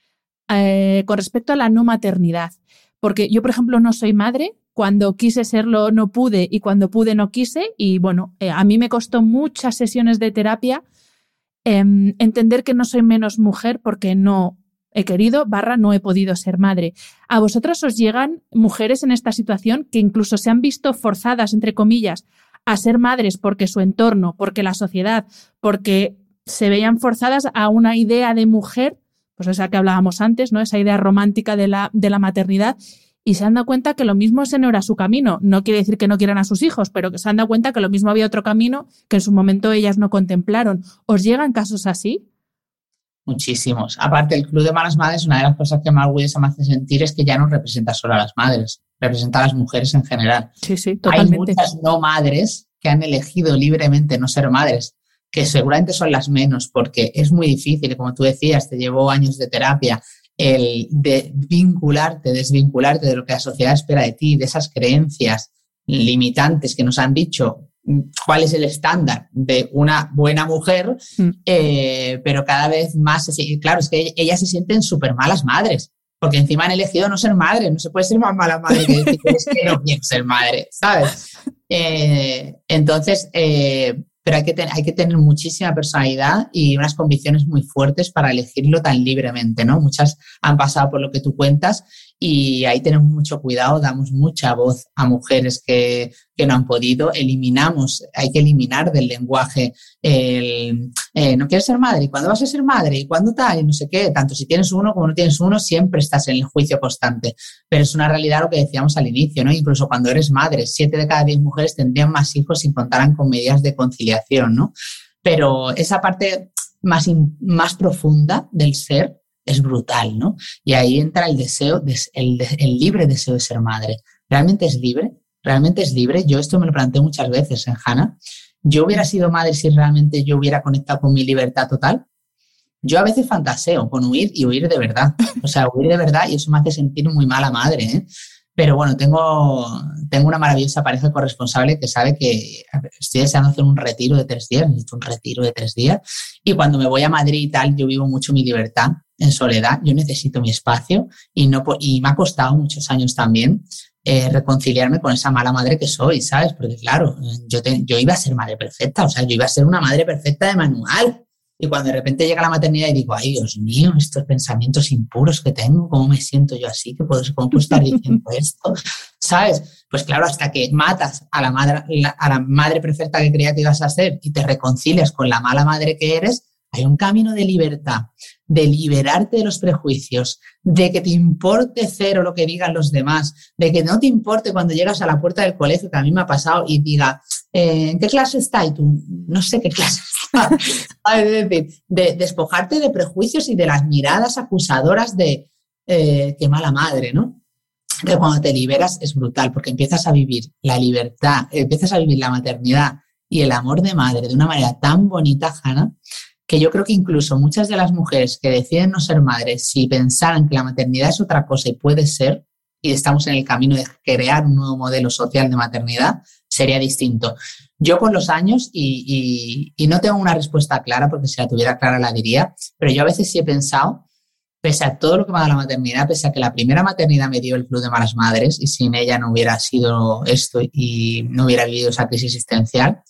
eh, con respecto a la no maternidad. Porque yo, por ejemplo, no soy madre, cuando quise serlo no pude y cuando pude no quise. Y bueno, eh, a mí me costó muchas sesiones de terapia em, entender que no soy menos mujer porque no he querido, barra, no he podido ser madre. ¿A vosotras os llegan mujeres en esta situación que incluso se han visto forzadas, entre comillas, a ser madres porque su entorno, porque la sociedad, porque se veían forzadas a una idea de mujer, pues esa que hablábamos antes, ¿no? Esa idea romántica de la, de la maternidad, y se han dado cuenta que lo mismo ese no era su camino. No quiere decir que no quieran a sus hijos, pero que se han dado cuenta que lo mismo había otro camino que en su momento ellas no contemplaron. ¿Os llegan casos así? Muchísimos. Aparte, el Club de Malas Madres, una de las cosas que más orgullosa me hace sentir es que ya no representa solo a las madres, representa a las mujeres en general. Sí, sí, totalmente. Hay muchas no madres que han elegido libremente no ser madres, que seguramente son las menos, porque es muy difícil, como tú decías, te llevó años de terapia, el de vincularte, desvincularte de lo que la sociedad espera de ti, de esas creencias limitantes que nos han dicho cuál es el estándar de una buena mujer, mm. eh, pero cada vez más, claro, es que ellas se sienten súper malas madres, porque encima han elegido no ser madre, no se puede ser más mala madre que decir que no quiero ser madre, ¿sabes? Eh, entonces, eh, pero hay que, hay que tener muchísima personalidad y unas convicciones muy fuertes para elegirlo tan libremente, ¿no? Muchas han pasado por lo que tú cuentas y ahí tenemos mucho cuidado, damos mucha voz a mujeres que, que no han podido, eliminamos, hay que eliminar del lenguaje el eh, no quieres ser madre, y cuándo vas a ser madre, y cuándo tal, y no sé qué, tanto si tienes uno como no tienes uno, siempre estás en el juicio constante. Pero es una realidad lo que decíamos al inicio, ¿no? Incluso cuando eres madre, siete de cada diez mujeres tendrían más hijos si contaran con medidas de conciliación, ¿no? Pero esa parte más, más profunda del ser es brutal, ¿no? Y ahí entra el deseo, el, libre deseo de ser madre. ¿Realmente es libre? ¿Realmente es libre? Yo esto me lo planteo muchas veces en Hannah. ¿Yo hubiera sido madre si realmente yo hubiera conectado con mi libertad total? Yo a veces fantaseo con huir y huir de verdad. O sea, huir de verdad y eso me hace sentir muy mala madre. ¿eh? Pero bueno, tengo, tengo una maravillosa pareja corresponsable que sabe que estoy deseando hacer un retiro de tres días, necesito un retiro de tres días. Y cuando me voy a Madrid y tal, yo vivo mucho mi libertad en soledad, yo necesito mi espacio y, no, y me ha costado muchos años también eh, reconciliarme con esa mala madre que soy, ¿sabes? Porque claro, yo, yo iba a ser madre perfecta, o sea, yo iba a ser una madre perfecta de manual. Y cuando de repente llega la maternidad y digo, ay, Dios mío, estos pensamientos impuros que tengo, ¿cómo me siento yo así? ¿Cómo puedo estar diciendo esto? ¿Sabes? Pues claro, hasta que matas a la, madre, a la madre perfecta que creía que ibas a ser y te reconcilias con la mala madre que eres, hay un camino de libertad, de liberarte de los prejuicios, de que te importe cero lo que digan los demás, de que no te importe cuando llegas a la puerta del colegio, que a mí me ha pasado, y diga, eh, ¿en qué clase está? Y tú, no sé qué clase está. es decir, de despojarte de prejuicios y de las miradas acusadoras de eh, qué mala madre, ¿no? Que cuando te liberas es brutal, porque empiezas a vivir la libertad, empiezas a vivir la maternidad y el amor de madre de una manera tan bonita, Hanna, que yo creo que incluso muchas de las mujeres que deciden no ser madres, si pensaran que la maternidad es otra cosa y puede ser, y estamos en el camino de crear un nuevo modelo social de maternidad, sería distinto. Yo con los años, y, no tengo una respuesta clara, porque si la tuviera clara la diría, pero yo a veces sí he pensado, pese a todo lo que me ha dado la maternidad, pese a que la primera maternidad me dio el club de malas madres y sin ella no hubiera sido esto y no hubiera vivido esa crisis existencial,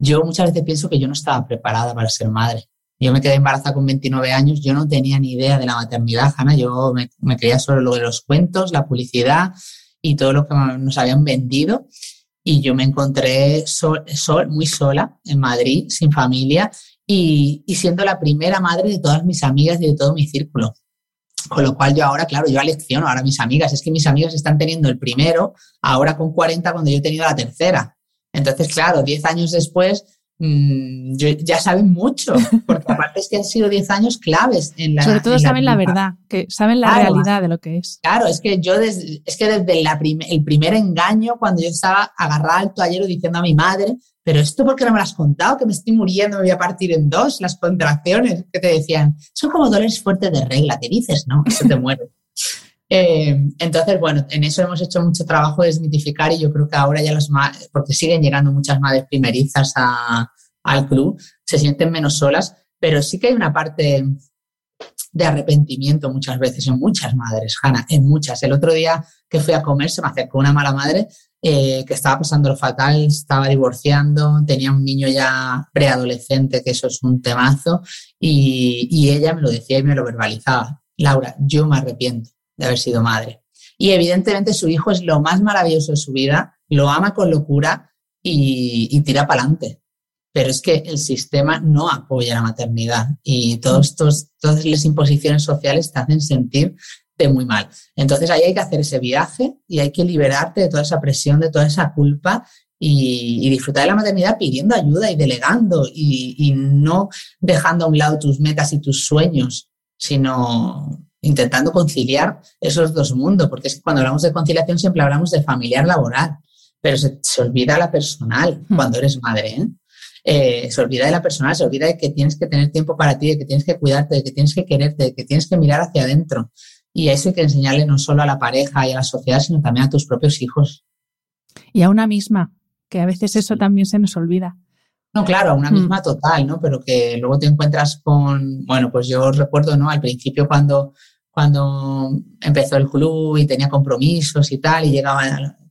yo muchas veces pienso que yo no estaba preparada para ser madre. Yo me quedé embarazada con 29 años, yo no tenía ni idea de la maternidad, Hanna, yo me, me creía solo lo de los cuentos, la publicidad y todo lo que nos habían vendido. Y yo me encontré sol, muy sola en Madrid, sin familia, y, y, siendo la primera madre de todas mis amigas y de todo mi círculo. Con lo cual yo ahora, claro, yo alecciono ahora a mis amigas. Es que mis amigas están teniendo el primero, ahora con 40 cuando yo he tenido la tercera. Entonces, claro, 10 años después Mm, ya saben mucho, porque aparte es que han sido 10 años claves en la... Sobre todo saben la, verdad, que saben la realidad de lo que es. Claro, es que yo desde, es que desde la el primer engaño, cuando yo estaba agarrada al toallero diciendo a mi madre, pero esto porque no me lo has contado, que me estoy muriendo, me voy a partir en dos, las contracciones que te decían, son como dolores fuertes de regla, te dices, ¿no? Eso te muere. Eh, entonces, bueno, en eso hemos hecho mucho trabajo de desmitificar y yo creo que ahora ya las madres, porque siguen llegando muchas madres primerizas al club, se sienten menos solas, pero sí que hay una parte de arrepentimiento muchas veces en muchas madres, Hanna, en muchas. El otro día que fui a comer se me acercó una mala madre eh, que estaba pasando lo fatal, estaba divorciando, tenía un niño ya preadolescente, que eso es un temazo, y, y ella me lo decía y me lo verbalizaba. Laura, yo me arrepiento de haber sido madre. Y evidentemente su hijo es lo más maravilloso de su vida, lo ama con locura y, tira para adelante. Pero es que el sistema no apoya la maternidad y todos estos, todas las imposiciones sociales te hacen sentir de muy mal. Entonces ahí hay que hacer ese viaje y hay que liberarte de toda esa presión, de toda esa culpa y, disfrutar de la maternidad pidiendo ayuda y delegando y, y, no dejando a un lado tus metas y tus sueños, sino intentando conciliar esos dos mundos, porque es que cuando hablamos de conciliación siempre hablamos de familiar laboral, pero se, olvida la personal hmm. cuando eres madre. ¿eh? ¿eh? se olvida de la personal, se olvida de que tienes que tener tiempo para ti, de que tienes que cuidarte, de que tienes que quererte, de que tienes que mirar hacia adentro. Y eso hay que enseñarle no solo a la pareja y a la sociedad, sino también a tus propios hijos. Y a una misma, que a veces eso también se nos olvida. No, claro, una mm. misma total, ¿no? Pero que luego te encuentras con, bueno, pues yo recuerdo, ¿no? Al principio cuando, cuando empezó el club y tenía compromisos y tal, y llegaba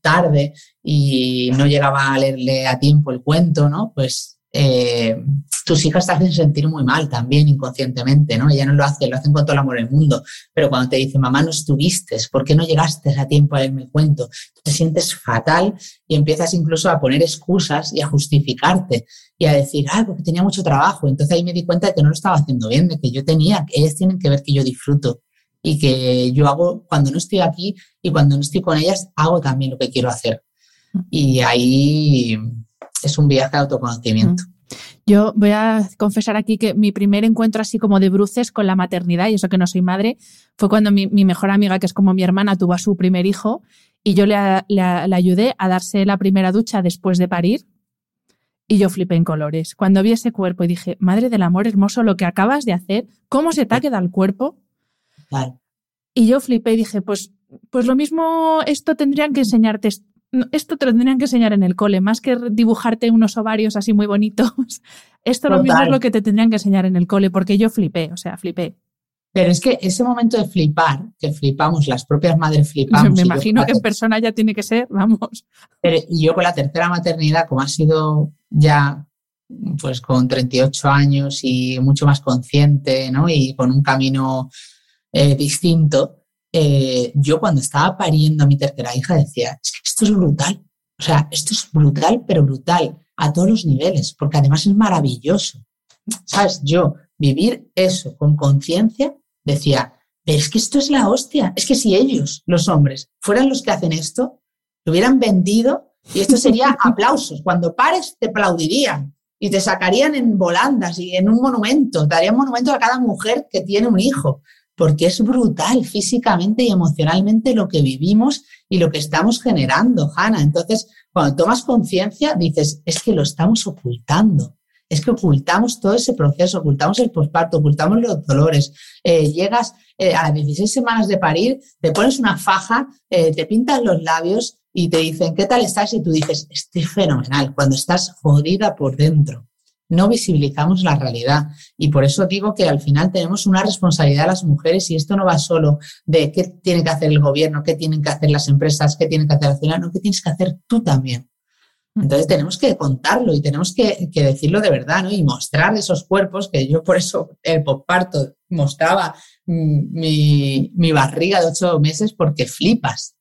tarde y no llegaba a leerle a tiempo el cuento, ¿no? Pues eh, tus hijas te hacen sentir muy mal también inconscientemente, ¿no? Ella no lo hace, lo hacen con todo el amor del mundo, pero cuando te dicen, mamá, no estuviste, ¿por qué no llegaste a tiempo a leerme el cuento? Te sientes fatal y empiezas incluso a poner excusas y a justificarte y a decir, ah, porque tenía mucho trabajo. Entonces ahí me di cuenta de que no lo estaba haciendo bien, de que yo tenía, ellas tienen que ver que yo disfruto y que yo hago, cuando no estoy aquí y cuando no estoy con ellas, hago también lo que quiero hacer. Y ahí es un viaje de autoconocimiento. Yo voy a confesar aquí que mi primer encuentro así como de bruces con la maternidad, y eso que no soy madre, fue cuando mi, mejor amiga, que es como mi hermana, tuvo a su primer hijo y yo le, ayudé a darse la primera ducha después de parir. Y yo flipé en colores. Cuando vi ese cuerpo y dije, madre del amor hermoso, lo que acabas de hacer, ¿cómo se te ha quedado el cuerpo? Y yo flipé y dije, pues, pues lo mismo esto tendrían que enseñarte esto te lo tendrían que enseñar en el cole, más que dibujarte unos ovarios así muy bonitos. Esto lo mismo es lo que te tendrían que enseñar en el cole, porque yo flipé, o sea, flipé. Pero es que ese momento de flipar, que flipamos, las propias madres flipamos. Me imagino que en persona ya tiene que ser, vamos. y yo con la tercera maternidad, como ha sido ya pues con 38 años y mucho más consciente, ¿no? Y con un camino eh, distinto, eh, yo cuando estaba pariendo a mi tercera hija decía, es que esto es brutal. O sea, esto es brutal, pero brutal a todos los niveles, porque además es maravilloso. ¿Sabes? Yo vivir eso con conciencia decía, pero es que esto es la hostia. Es que si ellos, los hombres, fueran los que hacen esto, lo hubieran vendido y esto sería aplausos. Cuando pares, te aplaudirían y te sacarían en volandas y en un monumento. Darían monumento a cada mujer que tiene un hijo porque es brutal físicamente y emocionalmente lo que vivimos y lo que estamos generando, Hanna. Entonces, cuando tomas conciencia, dices, es que lo estamos ocultando. Es que ocultamos todo ese proceso, ocultamos el posparto, ocultamos los dolores. Eh, llegas eh, a las 16 semanas de parir, te pones una faja, eh, te pintan los labios y te dicen, ¿qué tal estás? Y tú dices, estoy fenomenal, cuando estás jodida por dentro no visibilizamos la realidad. Y por eso digo que al final tenemos una responsabilidad las mujeres y esto no va solo de qué tiene que hacer el gobierno, qué tienen que hacer las empresas, qué tienen que hacer la ciudad, no, qué tienes que hacer tú también. Entonces tenemos que contarlo y tenemos que, decirlo de verdad, ¿no? Y mostrar esos cuerpos, que yo por eso el posparto mostraba mm, mi, mi barriga de ocho meses porque flipas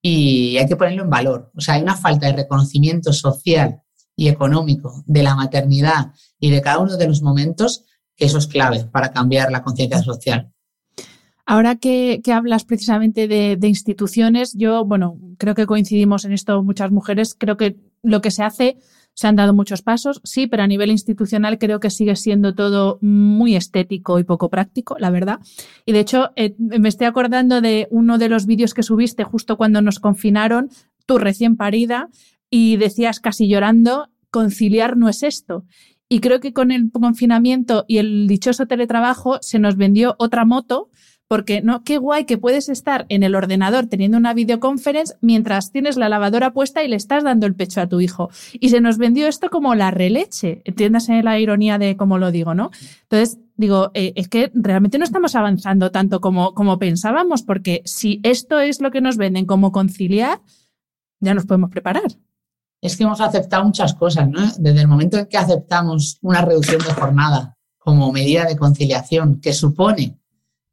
y hay que ponerlo en valor. O sea, hay una falta de reconocimiento social y económico de la maternidad y de cada uno de los momentos, que eso es clave para cambiar la conciencia social. Ahora que, hablas precisamente de, instituciones, yo, bueno, creo que coincidimos en esto muchas mujeres, creo que lo que se hace, se han dado muchos pasos, sí, pero a nivel institucional creo que sigue siendo todo muy estético y poco práctico, la verdad. Y de hecho, eh, me estoy acordando de uno de los vídeos que subiste justo cuando nos confinaron, tú recién parida, y decías casi llorando, conciliar no es esto. Y creo que con el confinamiento y el dichoso teletrabajo se nos vendió otra moto, porque no, qué guay que puedes estar en el ordenador teniendo una videoconferencia mientras tienes la lavadora puesta y le estás dando el pecho a tu hijo. Y se nos vendió esto como la releche. Entiéndase la ironía de cómo lo digo, ¿no? Entonces, digo, eh, es que realmente no estamos avanzando tanto como, como pensábamos, porque si esto es lo que nos venden como conciliar, ya nos podemos preparar es que hemos aceptado muchas cosas, ¿no? Desde el momento en que aceptamos una reducción de jornada como medida de conciliación que supone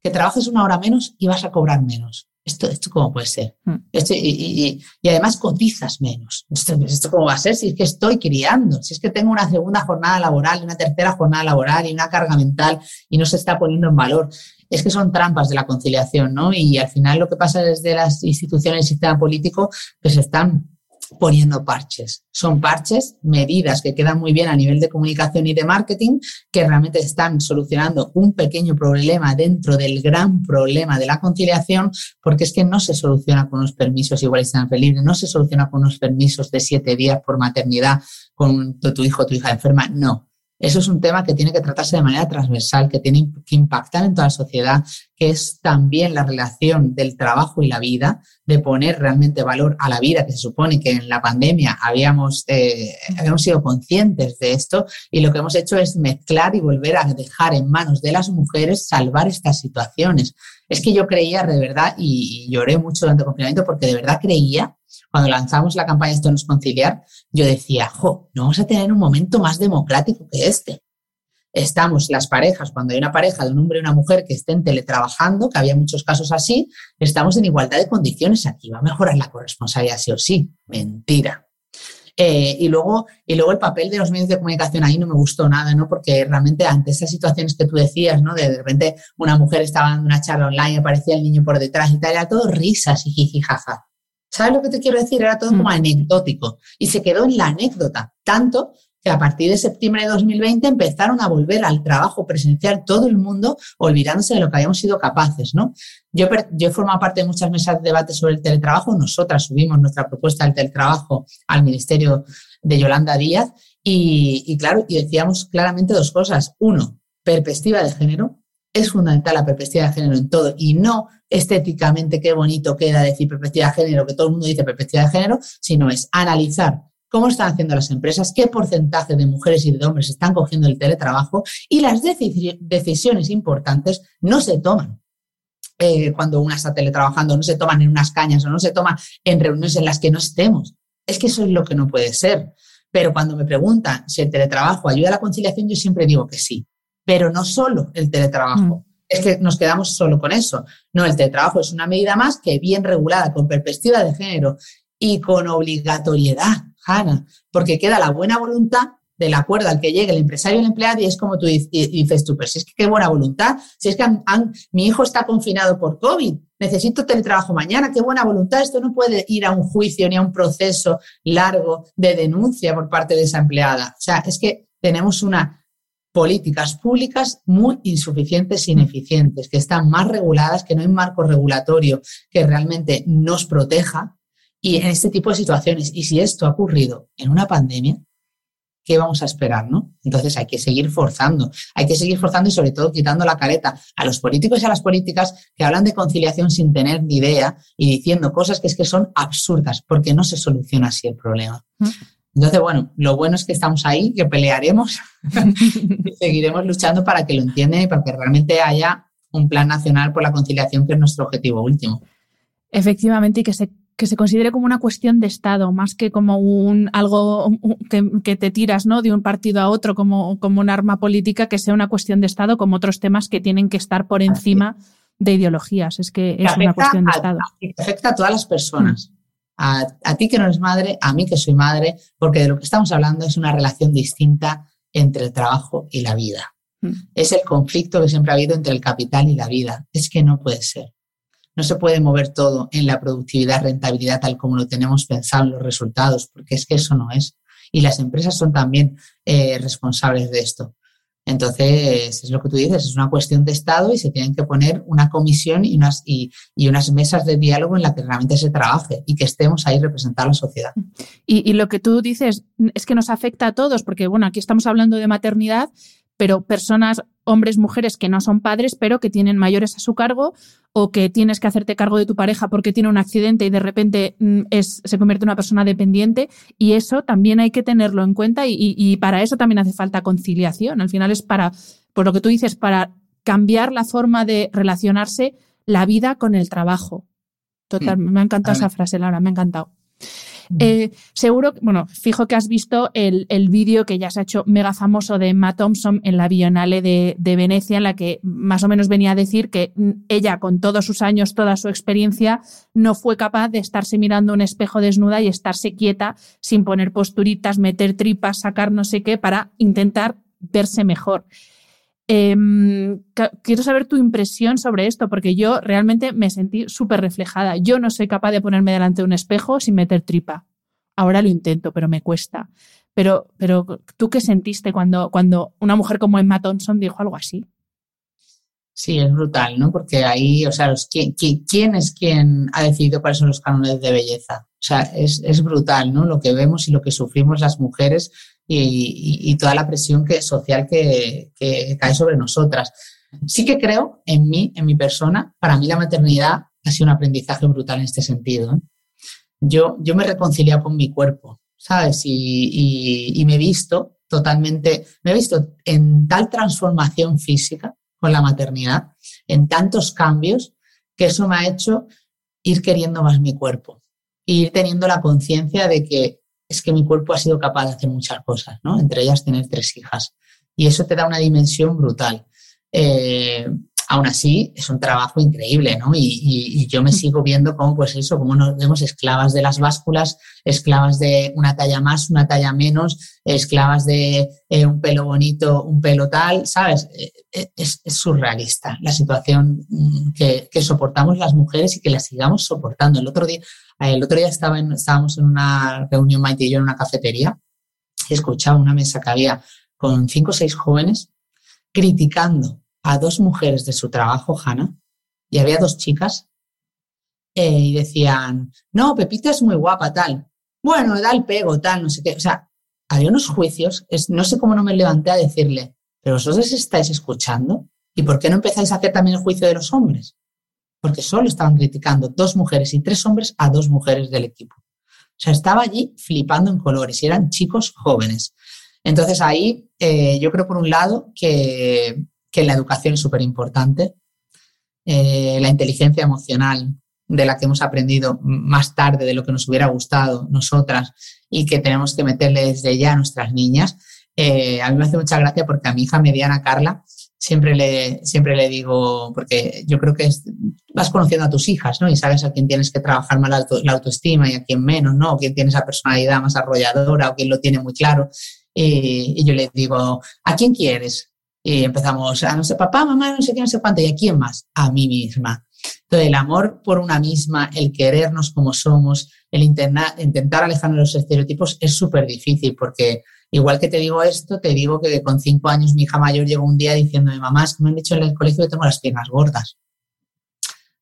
que trabajes una hora menos y vas a cobrar menos. ¿Esto, esto cómo puede ser? Hmm. y, además cotizas menos. ¿Esto, ¿Esto cómo va a ser si es que estoy criando? Si es que tengo una segunda jornada laboral y una tercera jornada laboral y una carga mental y no se está poniendo en valor. Es que son trampas de la conciliación, ¿no? Y al final lo que pasa desde las instituciones del sistema político, pues están poniendo parches. Son parches, medidas que quedan muy bien a nivel de comunicación y de marketing, que realmente están solucionando un pequeño problema dentro del gran problema de la conciliación, porque es que no se soluciona con unos permisos iguales en libre, no se soluciona con unos permisos de siete días por maternidad con tu hijo o tu hija enferma, no. Eso es un tema que tiene que tratarse de manera transversal, que tiene que impactar en toda la sociedad, que es también la relación del trabajo y la vida, de poner realmente valor a la vida, que se supone que en la pandemia habíamos, eh, habíamos sido conscientes de esto y lo que hemos hecho es mezclar y volver a dejar en manos de las mujeres salvar estas situaciones. Es que yo creía de verdad y, lloré mucho durante el confinamiento porque de verdad creía cuando lanzamos la campaña Esto no es conciliar, yo decía, jo, no vamos a tener un momento más democrático que este. Estamos las parejas, cuando hay una pareja de un hombre y una mujer que estén teletrabajando, que había muchos casos así, estamos en igualdad de condiciones. Aquí va a mejorar la corresponsabilidad sí o sí. Mentira. Eh, y, luego, y luego el papel de los medios de comunicación ahí no me gustó nada, ¿no? Porque realmente ante esas situaciones que tú decías, ¿no? De, repente una mujer estaba dando una charla online, aparecía el niño por detrás y tal, era todo risas y jiji, jaja. ¿Sabes lo que te quiero decir? Era todo como mm. anecdótico y se quedó en la anécdota, tanto que a partir de septiembre de 2020 empezaron a volver al trabajo presencial todo el mundo, olvidándose de lo que habíamos sido capaces, ¿no? Yo, yo he formado parte de muchas mesas de debate sobre el teletrabajo. Nosotras subimos nuestra propuesta del teletrabajo al Ministerio de Yolanda Díaz y, y claro, y decíamos claramente dos cosas. Uno, perspectiva de género. Es fundamental la perspectiva de género en todo y no estéticamente qué bonito queda decir perspectiva de género, que todo el mundo dice perspectiva de género, sino es analizar cómo están haciendo las empresas, qué porcentaje de mujeres y de hombres están cogiendo el teletrabajo y las decisiones importantes no se toman. Eh, cuando una está teletrabajando, no se toman en unas cañas o no se toman en reuniones en las que no estemos. Es que eso es lo que no puede ser. Pero cuando me preguntan si el teletrabajo ayuda a la conciliación, yo siempre digo que sí. Pero no solo el teletrabajo. Mm. Es que nos quedamos solo con eso. No, el teletrabajo es una medida más que bien regulada, con perspectiva de género y con obligatoriedad porque queda la buena voluntad del acuerdo al que llegue el empresario y el empleado y es como tú dices tú, pero si es que qué buena voluntad, si es que mi hijo está confinado por COVID, necesito teletrabajo mañana, qué buena voluntad, esto no puede ir a un juicio ni a un proceso largo de denuncia por parte de esa empleada. O sea, es que tenemos unas políticas públicas muy insuficientes e ineficientes, que están más reguladas, que no hay marco regulatorio que realmente nos proteja y en este tipo de situaciones. Y si esto ha ocurrido en una pandemia, ¿qué vamos a esperar? ¿no? Entonces hay que seguir forzando, hay que seguir forzando y sobre todo quitando la careta a los políticos y a las políticas que hablan de conciliación sin tener ni idea y diciendo cosas que es que son absurdas, porque no se soluciona así el problema. Entonces, bueno, lo bueno es que estamos ahí, que pelearemos y seguiremos luchando para que lo entiendan y para que realmente haya un plan nacional por la conciliación, que es nuestro objetivo último. Efectivamente, y que se que se considere como una cuestión de Estado, más que como un algo que, te tiras ¿no? de un partido a otro como, como un arma política, que sea una cuestión de Estado como otros temas que tienen que estar por encima de ideologías. Es que es una cuestión de Estado. afecta a todas las personas. A, a, ti que no eres madre, a mí que soy madre, porque de lo que estamos hablando es una relación distinta entre el trabajo y la vida. Mm. Es el conflicto que siempre ha habido entre el capital y la vida. Es que no puede ser. No se puede mover todo en la productividad, rentabilidad, tal como lo tenemos pensado en los resultados, porque es que eso no es. Y las empresas son también eh, responsables de esto. Entonces, es lo que tú dices, es una cuestión de Estado y se tienen que poner una comisión y unas, y, unas mesas de diálogo en la que realmente se trabaje y que estemos ahí representando a la sociedad. Y, y, lo que tú dices es que nos afecta a todos, porque bueno, aquí estamos hablando de maternidad, pero personas, hombres, mujeres que no son padres, pero que tienen mayores a su cargo o que tienes que hacerte cargo de tu pareja porque tiene un accidente y de repente mm, es, se convierte en una persona dependiente. Y eso también hay que tenerlo en cuenta y, para eso también hace falta conciliación. Al final es para, por lo que tú dices, para cambiar la forma de relacionarse la vida con el trabajo. Total, mm. me ha encantado esa frase, Laura, me ha encantado. Eh, seguro, bueno, fijo que has visto el, el vídeo que ya se ha hecho mega famoso de Emma Thompson en la Bienale de, de, Venecia, en la que más o menos venía a decir que ella, con todos sus años, toda su experiencia, no fue capaz de estarse mirando un espejo desnuda y estarse quieta sin poner posturitas, meter tripas, sacar no sé qué, para intentar verse mejor. Em, quiero saber tu impresión sobre esto, porque yo realmente me sentí súper reflejada. Yo no soy capaz de ponerme delante de un espejo sin meter tripa. Ahora lo intento, pero me cuesta. Pero, pero ¿tú qué sentiste cuando, cuando una mujer como Emma Thompson dijo algo así? Sí, es brutal, ¿no? Porque ahí, o sea, ¿quién, quién, es quien ha decidido cuáles son los cánones de belleza? O sea, es, es brutal, ¿no? Lo que vemos y lo que sufrimos las mujeres y, toda la presión que, social que, cae sobre nosotras. Sí que creo en mí, en mi persona, para mí la maternidad ha sido un aprendizaje brutal en este sentido. ¿eh? Yo, yo me reconciliado con mi cuerpo, ¿sabes? Y, y, me he visto totalmente, me he visto en tal transformación física con la maternidad, en tantos cambios, que eso me ha hecho ir queriendo más mi cuerpo ir teniendo la conciencia de que es que mi cuerpo ha sido capaz de hacer muchas cosas, ¿no? Entre ellas tener tres hijas. Y eso te da una dimensión brutal. Eh, aún así, es un trabajo increíble, ¿no? Y, yo me sigo viendo como, pues eso, como nos vemos esclavas de las básculas, esclavas de una talla más, una talla menos, esclavas de eh, un pelo bonito, un pelo tal, ¿sabes? Eh, es, surrealista la situación mm, que, soportamos las mujeres y que la sigamos soportando. El otro día, el otro día estaba estábamos en una reunión, Maite y yo, en una cafetería y escuchaba una mesa que había con cinco o seis jóvenes criticando a dos mujeres de su trabajo, Hanna, y había dos chicas, eh, y decían, no, Pepita es muy guapa, tal. Bueno, da el pego, tal, no sé qué. O sea, había unos juicios, no sé cómo no me levanté a decirle, pero vosotros estáis escuchando, ¿y por qué no empezáis a hacer también el juicio de los hombres? Porque solo estaban criticando dos mujeres y tres hombres a dos mujeres del equipo. O sea, estaba allí flipando en colores y eran chicos jóvenes. Entonces ahí eh, yo creo por un lado que que la educación es súper importante. Eh, la inteligencia emocional de la que hemos aprendido más tarde de lo que nos hubiera gustado nosotras y que tenemos que meterle desde ya a nuestras niñas. Eh, a mí me hace mucha gracia porque a mi hija mediana Carla siempre le, siempre le digo, porque yo creo que vas conociendo a tus hijas, ¿no? Y sabes a quién tienes que trabajar más la, autoestima y a quién menos, ¿no? O quién tiene esa personalidad más arrolladora o quién lo tiene muy claro. y yo le digo, ¿a quién quieres? Y empezamos a, no sé, papá, mamá, no sé qué, no sé cuánto, ¿y a quién más? A mí misma. Entonces, el amor por una misma, el querernos como somos, el intentar, intentar alejarnos de los estereotipos es súper difícil porque igual que te digo esto, te digo que con cinco años mi hija mayor llegó un día diciéndome, mamá, es que me han dicho en el colegio que tengo las piernas gordas.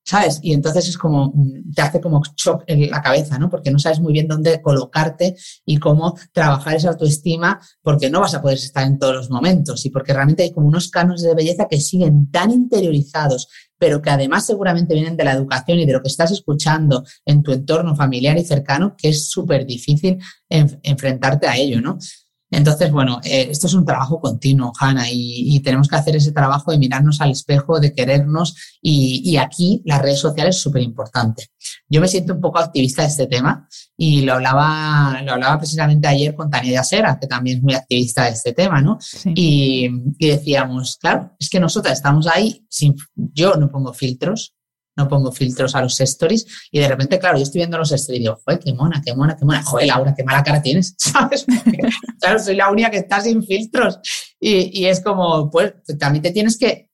¿sabes? Y entonces es como, mm, te hace como shock en la cabeza, ¿no? Porque no sabes muy bien dónde colocarte y cómo trabajar esa autoestima, porque no vas a poder estar en todos los momentos y porque realmente hay como unos cánones de belleza que siguen tan interiorizados, pero que además seguramente vienen de la educación y de lo que estás escuchando en tu entorno familiar y cercano, que es súper difícil enfrentarte a ello, ¿no? Entonces, bueno, eh, esto es un trabajo continuo, Hanna, y, tenemos que hacer ese trabajo de mirarnos al espejo, de querernos, y, aquí las redes sociales es súper importante. Yo me siento un poco activista de este tema y lo hablaba, lo hablaba precisamente ayer con Tania Yasera, que también es muy activista de este tema, ¿no? Y, y, decíamos, claro, es que nosotras estamos ahí, sin, yo no pongo filtros, no pongo filtros a los stories y de repente, claro, yo estoy viendo los stories y digo, joder, qué mona, qué mona, qué mona, joder, Laura, qué mala cara tienes, ¿sabes? claro, soy la única que está sin filtros. Y, y, es como, pues también te tienes que,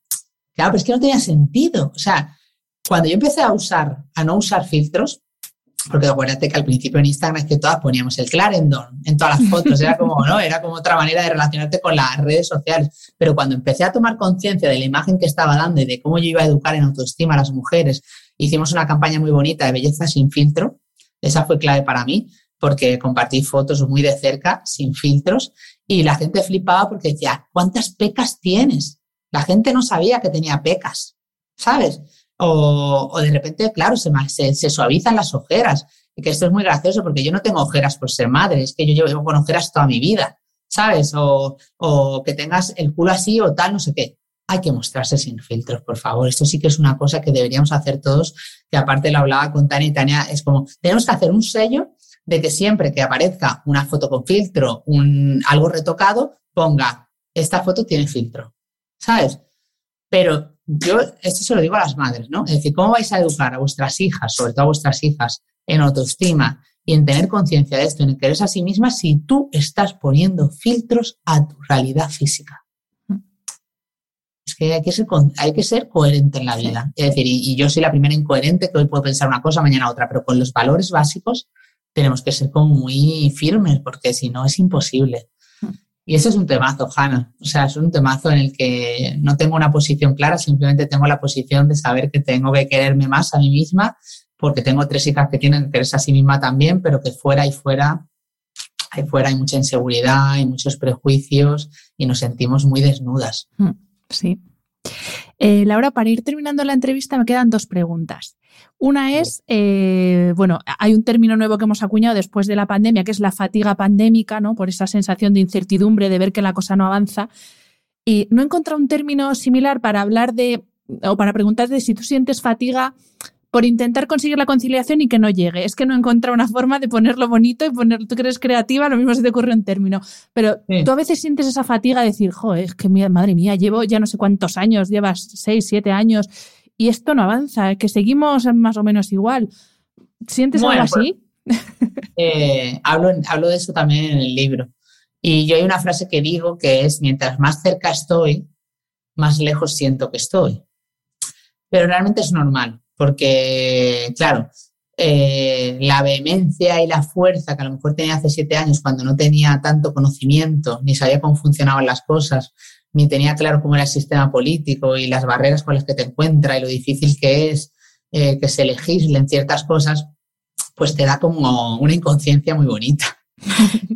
claro, pero es que no tenía sentido, o sea, cuando yo empecé a usar, a no usar filtros, porque acuérdate que al principio en Instagram es que todas poníamos el Clarendon en todas las fotos, era como, ¿no? Era como otra manera de relacionarte con las redes sociales. Pero cuando empecé a tomar conciencia de la imagen que estaba dando y de cómo yo iba a educar en autoestima a las mujeres, hicimos una campaña muy bonita de belleza sin filtro. Esa fue clave para mí, porque compartí fotos muy de cerca, sin filtros, y la gente flipaba porque decía, ¿cuántas pecas tienes? La gente no sabía que tenía pecas, ¿sabes? O, de repente, claro, se, se, suavizan las ojeras. Y que esto es muy gracioso porque yo no tengo ojeras por ser madre, es que yo llevo con ojeras toda mi vida, ¿sabes? O, o que tengas el culo así o tal, no sé qué. Hay que mostrarse sin filtros, por favor. Esto sí que es una cosa que deberíamos hacer todos, que aparte lo hablaba con Tania y Tania, es como, tenemos que hacer un sello de que siempre que aparezca una foto con filtro, un, algo retocado, ponga, esta foto tiene filtro, ¿sabes? Pero yo esto se lo digo a las madres, ¿no? Es decir, ¿cómo vais a educar a vuestras hijas, sobre todo a vuestras hijas, en autoestima y en tener conciencia de esto, en quererse a sí mismas, si tú estás poniendo filtros a tu realidad física? Es que hay que ser, hay que ser coherente en la vida. Es decir, y, y, yo soy la primera incoherente que hoy puedo pensar una cosa, mañana otra, pero con los valores básicos tenemos que ser como muy firmes, porque si no es imposible. Y ese es un temazo, Hanna. O sea, es un temazo en el que no tengo una posición clara, simplemente tengo la posición de saber que tengo que quererme más a mí misma, porque tengo tres hijas que tienen que quererse a sí misma también, pero que fuera y fuera, ahí fuera hay mucha inseguridad, hay muchos prejuicios y nos sentimos muy desnudas. Mm, sí. Eh, Laura, para ir terminando la entrevista me quedan dos preguntas. Una es, eh, bueno, hay un término nuevo que hemos acuñado después de la pandemia, que es la fatiga pandémica, ¿no? Por esa sensación de incertidumbre, de ver que la cosa no avanza. Y no he encontrado un término similar para hablar de, o para preguntarte si tú sientes fatiga por intentar conseguir la conciliación y que no llegue. Es que no encuentra una forma de ponerlo bonito y poner, tú que eres creativa, lo mismo se te ocurre un término. Pero tú a veces sientes esa fatiga de decir, joder, es que madre mía, llevo ya no sé cuántos años, llevas seis, siete años y esto no avanza, que seguimos más o menos igual. ¿Sientes algo así? Pues, eh, hablo, hablo de eso también en el libro. Y yo hay una frase que digo que es, mientras más cerca estoy, más lejos siento que estoy. Pero realmente es normal, porque, claro, eh, la vehemencia y la fuerza que a lo mejor tenía hace siete años cuando no tenía tanto conocimiento, ni sabía cómo funcionaban las cosas, ni tenía claro cómo era el sistema político y las barreras con las que te encuentra y lo difícil que es eh, que se legislen ciertas cosas, pues te da como una inconsciencia muy bonita.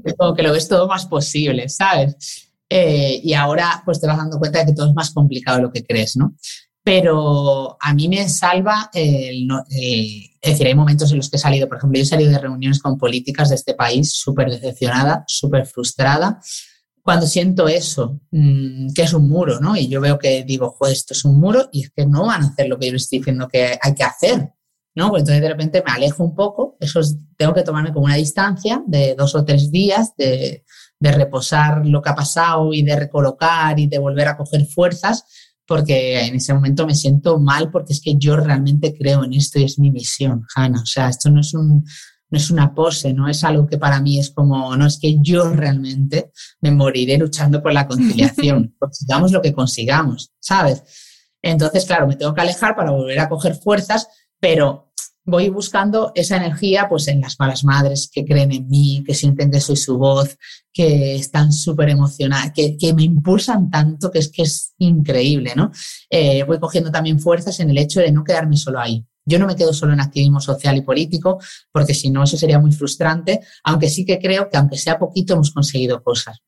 es como que lo ves todo más posible, ¿sabes? Eh, y ahora pues te vas dando cuenta de que todo es más complicado de lo que crees, ¿no? Pero a mí me salva el, es decir, hay momentos en los que he salido, por ejemplo, yo he salido de reuniones con políticas de este país súper decepcionada, súper frustrada, cuando siento eso, mm, que es un muro, ¿no? Y yo veo que digo, joder, esto es un muro y es que no van a hacer lo que yo les estoy diciendo que hay que hacer, ¿no? Pues entonces de repente me alejo un poco, eso tengo que tomarme como una distancia de dos o tres días, de, de reposar lo que ha pasado y de recolocar y de volver a coger fuerzas, porque en ese momento me siento mal porque es que yo realmente creo en esto y es mi misión, Hanna. O sea, esto no es un, no es una pose, no es algo que para mí es como, no es que yo realmente me moriré luchando por la conciliación, consigamos lo que consigamos, ¿sabes? Entonces, claro, me tengo que alejar para volver a coger fuerzas, pero voy buscando esa energía pues en las malas madres que creen en mí, que sienten que soy su voz, que están súper emocionadas, que, me impulsan tanto que es que es increíble, ¿no? Eh, voy cogiendo también fuerzas en el hecho de no quedarme solo ahí, yo no me quedo solo en activismo social y político, porque si no, eso sería muy frustrante, aunque sí que creo que aunque sea poquito, hemos conseguido cosas.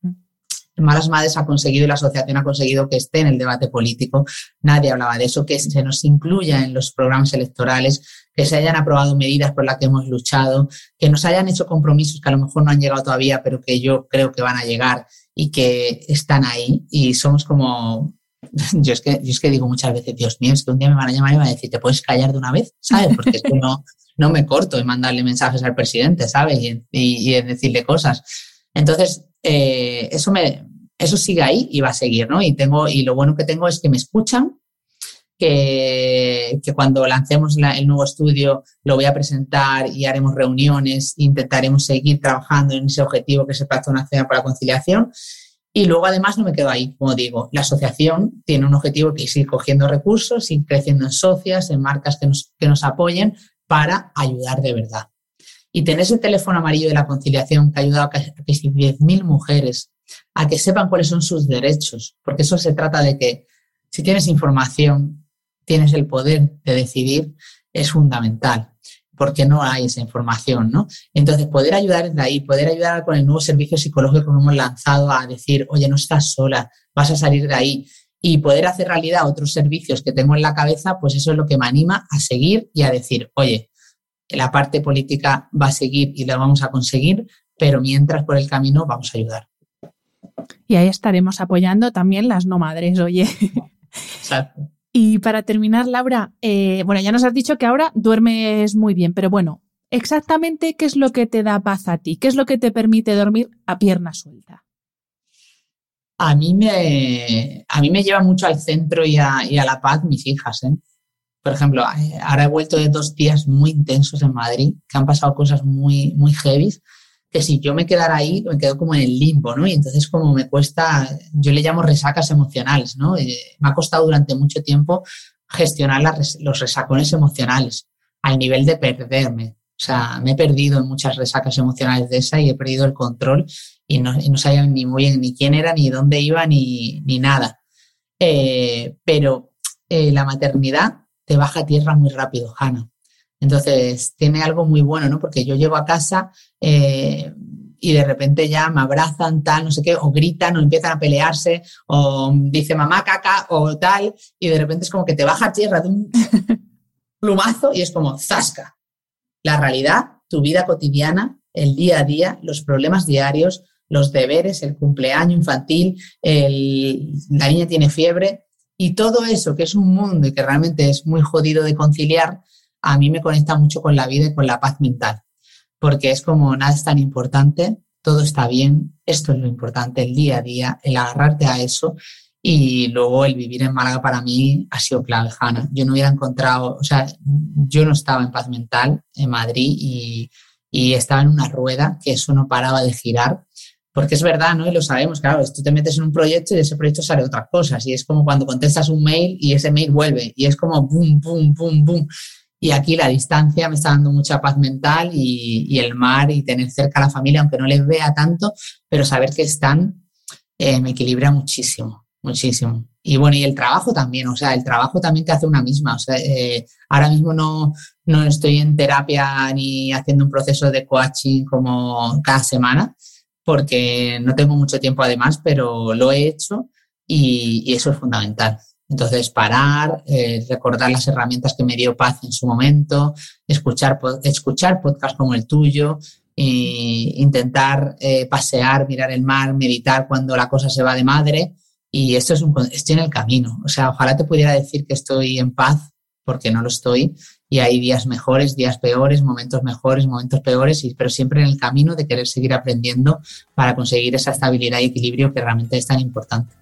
Malas Madres ha conseguido y la asociación ha conseguido que esté en el debate político. Nadie hablaba de eso, que se nos incluya en los programas electorales, que se hayan aprobado medidas por las que hemos luchado, que nos hayan hecho compromisos que a lo mejor no han llegado todavía, pero que yo creo que van a llegar y que están ahí. Y somos como yo es, que, yo es que digo muchas veces, Dios mío, es que un día me van a llamar y me van a decir, ¿te puedes callar de una vez? ¿Sabes? Porque es que no, no me corto en mandarle mensajes al presidente, ¿sabes? Y, y, en decirle cosas. Entonces, eh, eso, me, eso sigue ahí y va a seguir, ¿no? Y, tengo, y lo bueno que tengo es que me escuchan, que, cuando lancemos el nuevo estudio lo voy a presentar y haremos reuniones, intentaremos seguir trabajando en ese objetivo que es el Pacto Nacional para la Conciliación y luego, además, no me quedo ahí, como digo, la asociación tiene un objetivo que es ir cogiendo recursos, ir creciendo en socias, en marcas que nos, que nos apoyen para ayudar de verdad. Y tener ese teléfono amarillo de la conciliación que ha ayudado a que 10.000 mujeres a que sepan cuáles son sus derechos, porque eso se trata de que si tienes información, tienes el poder de decidir, es fundamental porque no hay esa información, ¿no? Entonces, poder ayudar desde ahí, poder ayudar con el nuevo servicio psicológico que hemos lanzado a decir, oye, no estás sola, vas a salir de ahí, y poder hacer realidad otros servicios que tengo en la cabeza, pues eso es lo que me anima a seguir y a decir, oye, la parte política va a seguir y la vamos a conseguir, pero mientras por el camino vamos a ayudar. Y ahí estaremos apoyando también las no madres, oye. Exacto. Y para terminar, Laura, eh, bueno, ya nos has dicho que ahora duermes muy bien, pero bueno, exactamente qué es lo que te da paz a ti, qué es lo que te permite dormir a pierna suelta. A mí me, a mí me lleva mucho al centro y a, la paz mis hijas. ¿eh? Por ejemplo, eh, ahora he vuelto de dos días muy intensos en Madrid, que han pasado cosas muy, muy heavy que si yo me quedara ahí, me quedo como en el limbo, ¿no? Y entonces como me cuesta, yo le llamo resacas emocionales, ¿no? Eh, me ha costado durante mucho tiempo gestionar los resacones emocionales al nivel de perderme. O sea, me he perdido en muchas resacas emocionales de esa y he perdido el control y no, no sabía ni muy bien ni quién era, ni dónde iba, ni, ni nada. Eh, pero eh, la maternidad te baja a tierra muy rápido, Hanna. Entonces, tiene algo muy bueno, ¿no? Porque yo llego a casa eh, y de repente ya me abrazan, tal, no sé qué, o gritan, o empiezan a pelearse, o dice mamá caca, o tal, y de repente es como que te baja a tierra de un plumazo y es como zasca. La realidad, tu vida cotidiana, el día a día, los problemas diarios, los deberes, el cumpleaños infantil, la niña tiene fiebre, y todo eso que es un mundo y que realmente es muy jodido de conciliar, a mí me conecta mucho con la vida y con la paz mental, porque es como nada es tan importante, todo está bien, esto es lo importante, el día a día, el agarrarte a eso y luego el vivir en Málaga para mí ha sido clave, Hanna. Yo no hubiera encontrado, o sea, yo no estaba en paz mental en Madrid y, y estaba en una rueda que eso no paraba de girar porque es verdad, ¿no? Y lo sabemos, claro, tú te metes en un proyecto y de ese proyecto sale otra cosa. Y es como cuando contestas un mail y ese mail vuelve. Y es como boom, boom, boom, boom. Y aquí la distancia me está dando mucha paz mental y, el mar y tener cerca a la familia, aunque no les vea tanto, pero saber que están eh, me equilibra muchísimo, muchísimo. Y bueno, y el trabajo también, o sea, el trabajo también te hace una misma. O sea, eh, ahora mismo no, no estoy en terapia ni haciendo un proceso de coaching como cada semana, porque no tengo mucho tiempo además, pero lo he hecho y, eso es fundamental. Entonces, parar, eh, recordar las herramientas que me dio paz en su momento, escuchar, escuchar podcasts como el tuyo, intentar eh, pasear, mirar el mar, meditar cuando la cosa se va de madre. Y esto es un, estoy en el camino. O sea, ojalá te pudiera decir que estoy en paz, porque no lo estoy, y hay días mejores, días peores, momentos mejores, momentos peores, pero siempre en el camino de querer seguir aprendiendo para conseguir esa estabilidad y equilibrio que realmente es tan importante.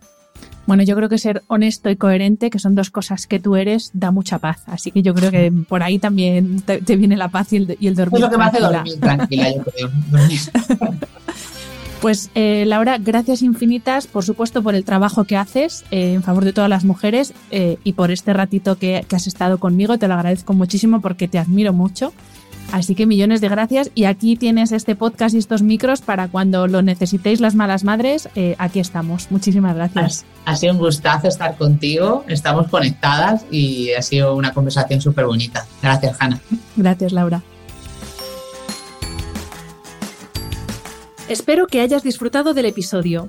Bueno, yo creo que ser honesto y coherente, que son dos cosas que tú eres, da mucha paz. Así que yo creo que por ahí también te, viene la paz y el, y el dormir. Es lo que me hace dormir tranquila, yo creo. Pues eh, Laura, gracias infinitas, por supuesto, por el trabajo que haces eh, en favor de todas las mujeres eh, y por este ratito que, has estado conmigo. Te lo agradezco muchísimo porque te admiro mucho. Así que millones de gracias y aquí tienes este podcast y estos micros para cuando lo necesitéis las malas madres, aquí estamos. Muchísimas gracias. Ha, sido un gustazo estar contigo, estamos conectadas y ha sido una conversación súper bonita. Gracias, Hanna. Gracias, Laura. Espero que hayas disfrutado del episodio.